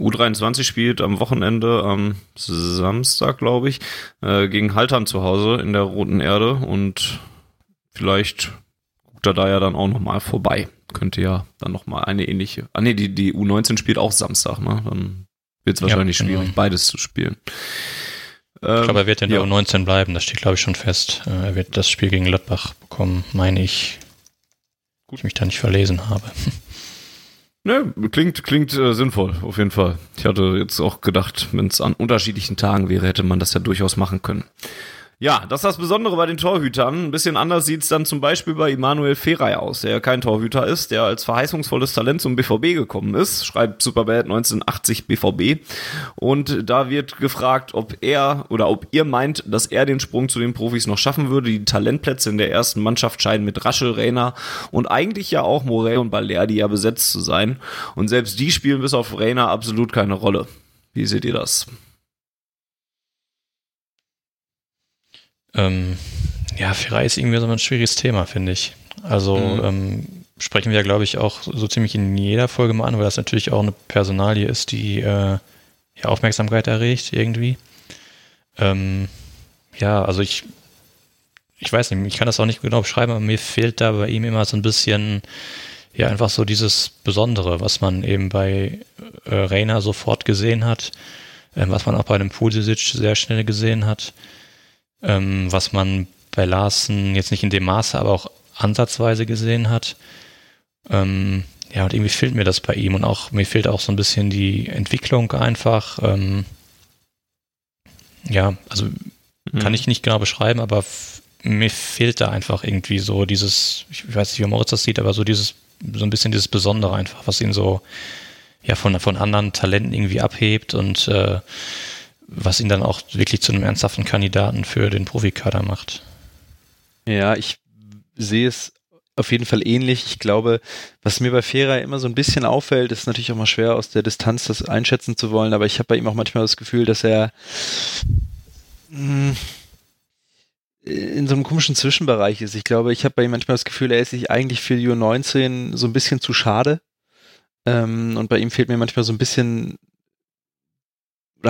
U23 spielt am Wochenende am Samstag, glaube ich, äh, gegen Haltern zu Hause in der Roten Erde und vielleicht guckt er da ja dann auch nochmal vorbei. Könnte ja dann nochmal eine ähnliche. Ah nee, die, die U19 spielt auch Samstag, ne? Dann wird es wahrscheinlich ja, genau. schwierig, beides zu spielen. ich glaube, er wird in der ja. U19 bleiben, das steht, glaube ich, schon fest. Äh, er wird das Spiel gegen Gladbach bekommen, meine ich. Gut. Ich mich da nicht verlesen habe. [laughs] Ne, klingt, klingt äh, sinnvoll, auf jeden Fall. Ich hatte jetzt auch gedacht, wenn es an unterschiedlichen Tagen wäre, hätte man das ja durchaus machen können. Ja, das ist das Besondere bei den Torhütern. Ein bisschen anders sieht es dann zum Beispiel bei Immanuel Ferrei aus, der kein Torhüter ist, der als verheißungsvolles Talent zum BVB gekommen ist, schreibt Superbad 1980 BVB. Und da wird gefragt, ob er oder ob ihr meint, dass er den Sprung zu den Profis noch schaffen würde. Die Talentplätze in der ersten Mannschaft scheinen mit Raschel, Reiner und eigentlich ja auch Morel und Balerdi ja besetzt zu sein. Und selbst die spielen bis auf Reiner absolut keine Rolle. Wie seht ihr das? Ähm, ja, Ferrari ist irgendwie so ein schwieriges Thema, finde ich. Also mhm. ähm, sprechen wir, glaube ich, auch so ziemlich in jeder Folge mal an, weil das natürlich auch eine Personalie ist, die äh, ja, Aufmerksamkeit erregt irgendwie. Ähm, ja, also ich, ich weiß nicht, ich kann das auch nicht genau beschreiben, aber mir fehlt da bei ihm immer so ein bisschen, ja, einfach so dieses Besondere, was man eben bei äh, Reina sofort gesehen hat, äh, was man auch bei dem Pulisic sehr schnell gesehen hat ähm, was man bei Larsen jetzt nicht in dem Maße, aber auch ansatzweise gesehen hat. Ähm, ja, und irgendwie fehlt mir das bei ihm und auch mir fehlt auch so ein bisschen die Entwicklung einfach. Ähm, ja, also mhm. kann ich nicht genau beschreiben, aber mir fehlt da einfach irgendwie so dieses, ich weiß nicht, wie Moritz das sieht, aber so dieses, so ein bisschen dieses Besondere einfach, was ihn so ja von, von anderen Talenten irgendwie abhebt und äh, was ihn dann auch wirklich zu einem ernsthaften Kandidaten für den Profikader macht. Ja, ich sehe es auf jeden Fall ähnlich. Ich glaube, was mir bei Fera immer so ein bisschen auffällt, ist natürlich auch mal schwer aus der Distanz das einschätzen zu wollen, aber ich habe bei ihm auch manchmal das Gefühl, dass er hm, in so einem komischen Zwischenbereich ist. Ich glaube, ich habe bei ihm manchmal das Gefühl, er ist sich eigentlich für die U19 so ein bisschen zu schade. Ähm, und bei ihm fehlt mir manchmal so ein bisschen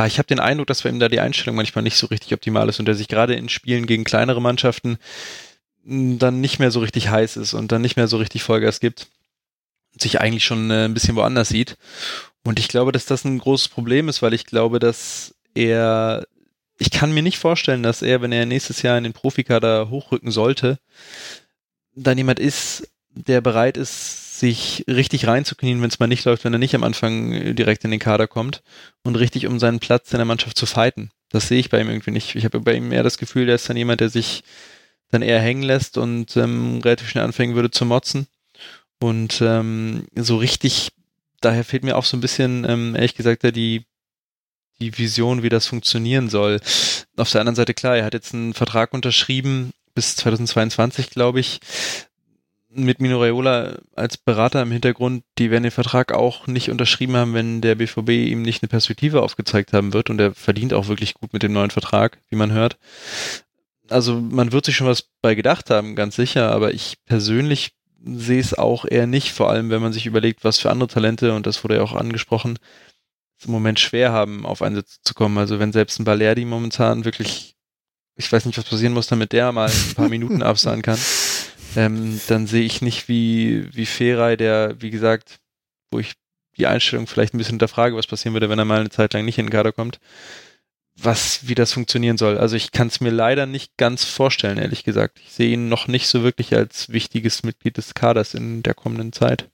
ich habe den Eindruck, dass bei ihm da die Einstellung manchmal nicht so richtig optimal ist und er sich gerade in Spielen gegen kleinere Mannschaften hm, dann nicht mehr so richtig heiß ist und dann nicht mehr so richtig Vollgas gibt und sich eigentlich schon äh, ein bisschen woanders sieht. Und ich glaube, dass das ein großes Problem ist, weil ich glaube, dass er, ich kann mir nicht vorstellen, dass er, wenn er nächstes Jahr in den Profikader hochrücken sollte, dann jemand ist, der bereit ist, sich richtig reinzuknien, wenn es mal nicht läuft, wenn er nicht am Anfang äh, direkt in den Kader kommt und richtig um seinen Platz in der Mannschaft zu fighten. Das sehe ich bei ihm irgendwie nicht. Ich habe bei ihm eher das Gefühl, der ist dann jemand, der sich dann eher hängen lässt und ähm, relativ schnell anfangen würde zu motzen. Und ähm, so richtig, daher fehlt mir auch so ein bisschen, ähm, ehrlich gesagt, die, die Vision, wie das funktionieren soll. Auf der anderen Seite, klar, er hat jetzt einen Vertrag unterschrieben bis 2022, glaube ich mit Mino Raiola als Berater im Hintergrund, die werden den Vertrag auch nicht unterschrieben haben, wenn der BVB ihm nicht eine Perspektive aufgezeigt haben wird und er verdient auch wirklich gut mit dem neuen Vertrag, wie man hört. Also man wird sich schon was bei gedacht haben, ganz sicher, aber ich persönlich sehe es auch eher nicht, vor allem wenn man sich überlegt, was für andere Talente, und das wurde ja auch angesprochen, im Moment schwer haben, auf Einsätze zu kommen. Also wenn selbst ein Balerdi momentan wirklich, ich weiß nicht, was passieren muss, damit der mal ein paar [laughs] Minuten absahen kann ähm, dann sehe ich nicht wie, wie Feray, der, wie gesagt, wo ich die Einstellung vielleicht ein bisschen hinterfrage, was passieren würde, wenn er mal eine Zeit lang nicht in den Kader kommt, was, wie das funktionieren soll. Also ich kann es mir leider nicht ganz vorstellen, ehrlich gesagt. Ich sehe ihn noch nicht so wirklich als wichtiges Mitglied des Kaders in der kommenden Zeit.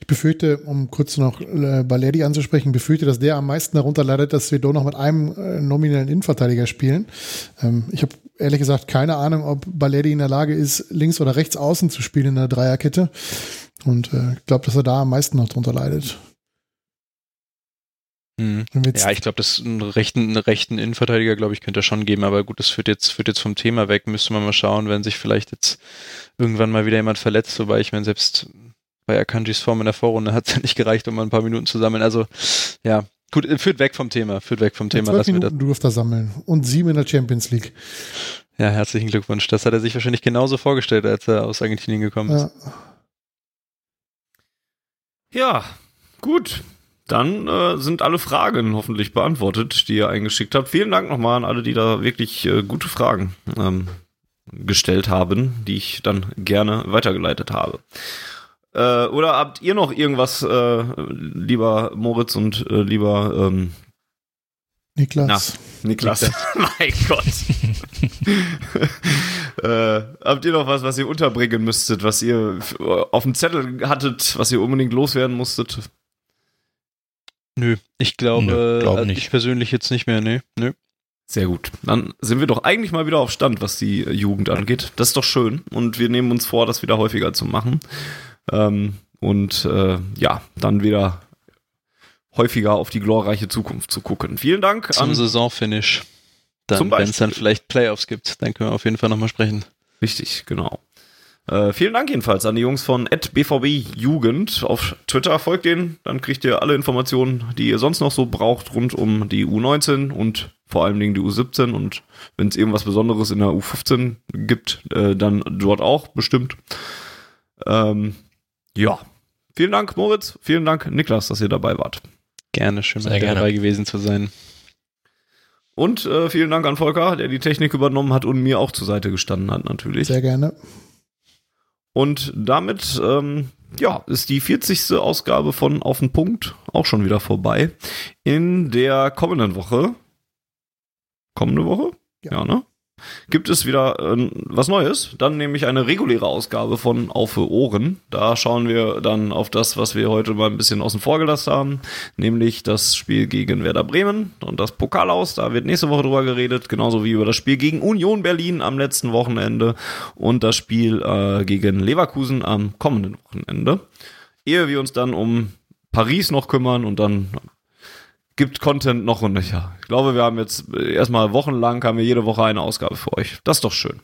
Ich befürchte, um kurz noch äh, anzusprechen, befürchte, dass der am meisten darunter leidet, dass wir doch noch mit einem äh, nominellen Innenverteidiger spielen. Ähm, ich habe ehrlich gesagt keine Ahnung, ob Balerdi in der Lage ist, links oder rechts außen zu spielen in der Dreierkette. Und äh, ich glaube, dass er da am meisten noch drunter leidet. Hm. Ja, ich glaube, das einen rechten, einen rechten Innenverteidiger, glaube ich, könnte er schon geben, aber gut, das führt jetzt, führt jetzt vom Thema weg. Müsste man mal schauen, wenn sich vielleicht jetzt irgendwann mal wieder jemand verletzt, wobei ich meine, selbst bei Akanjis Form in der Vorrunde hat es ja nicht gereicht, um mal ein paar Minuten zu sammeln. Also, ja, gut, führt weg vom Thema, führt weg vom Thema. Zwölf Minuten durfte er sammeln und sieben in der Champions League. Ja, herzlichen Glückwunsch. Das hat er sich wahrscheinlich genauso vorgestellt, als er aus Argentinien gekommen ist. Ja, ja gut. Dann äh, sind alle Fragen hoffentlich beantwortet, die ihr eingeschickt habt. Vielen Dank nochmal an alle, die da wirklich äh, gute Fragen ähm, gestellt haben, die ich dann gerne weitergeleitet habe. Äh, oder habt ihr noch irgendwas, äh, lieber Moritz und äh, lieber ähm, Niklas? Na, Niklas. [laughs] mein Gott. [laughs] äh, habt ihr noch was, was ihr unterbringen müsstet, was ihr auf dem Zettel hattet, was ihr unbedingt loswerden musstet? Nö, ich glaube, Nö, glaub also ich persönlich jetzt nicht mehr, nee, nö. Sehr gut. Dann sind wir doch eigentlich mal wieder auf Stand, was die Jugend angeht. Das ist doch schön. Und wir nehmen uns vor, das wieder häufiger zu machen. Ähm, und äh, ja, dann wieder häufiger auf die glorreiche Zukunft zu gucken. Vielen Dank. Zum Saisonfinish. Dann, wenn es dann vielleicht Playoffs gibt, dann können wir auf jeden Fall nochmal sprechen. Richtig, genau. Äh, vielen Dank jedenfalls an die Jungs von BVB Jugend auf Twitter. Folgt denen, dann kriegt ihr alle Informationen, die ihr sonst noch so braucht rund um die U19 und vor allen Dingen die U17 und wenn es irgendwas Besonderes in der U15 gibt, äh, dann dort auch bestimmt. Ähm, ja, vielen Dank Moritz, vielen Dank Niklas, dass ihr dabei wart. Gerne, schön mal dabei gewesen zu sein. Und äh, vielen Dank an Volker, der die Technik übernommen hat und mir auch zur Seite gestanden hat natürlich. Sehr gerne. Und damit, ähm, ja, ist die 40. Ausgabe von Auf den Punkt auch schon wieder vorbei. In der kommenden Woche. Kommende Woche? Ja, ja ne? Gibt es wieder äh, was Neues. Dann nämlich eine reguläre Ausgabe von Auf für Ohren. Da schauen wir dann auf das, was wir heute mal ein bisschen außen vor gelassen haben, nämlich das Spiel gegen Werder Bremen und das Pokal aus. Da wird nächste Woche drüber geredet, genauso wie über das Spiel gegen Union Berlin am letzten Wochenende und das Spiel äh, gegen Leverkusen am kommenden Wochenende. Ehe wir uns dann um Paris noch kümmern und dann gibt Content noch und nöcher. Ich glaube, wir haben jetzt erstmal wochenlang, haben wir jede Woche eine Ausgabe für euch. Das ist doch schön.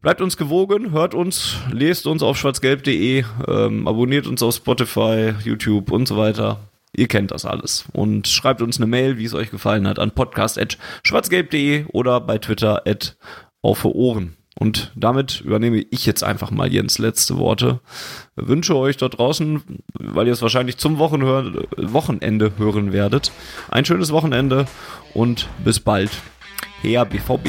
Bleibt uns gewogen, hört uns, lest uns auf schwarzgelb.de, ähm, abonniert uns auf Spotify, YouTube und so weiter. Ihr kennt das alles. Und schreibt uns eine Mail, wie es euch gefallen hat, an podcast.schwarzgelb.de oder bei Twitter at auf Ohren. Und damit übernehme ich jetzt einfach mal Jens letzte Worte. Wünsche euch dort draußen, weil ihr es wahrscheinlich zum Wochenende hören werdet, ein schönes Wochenende und bis bald. Her BVB.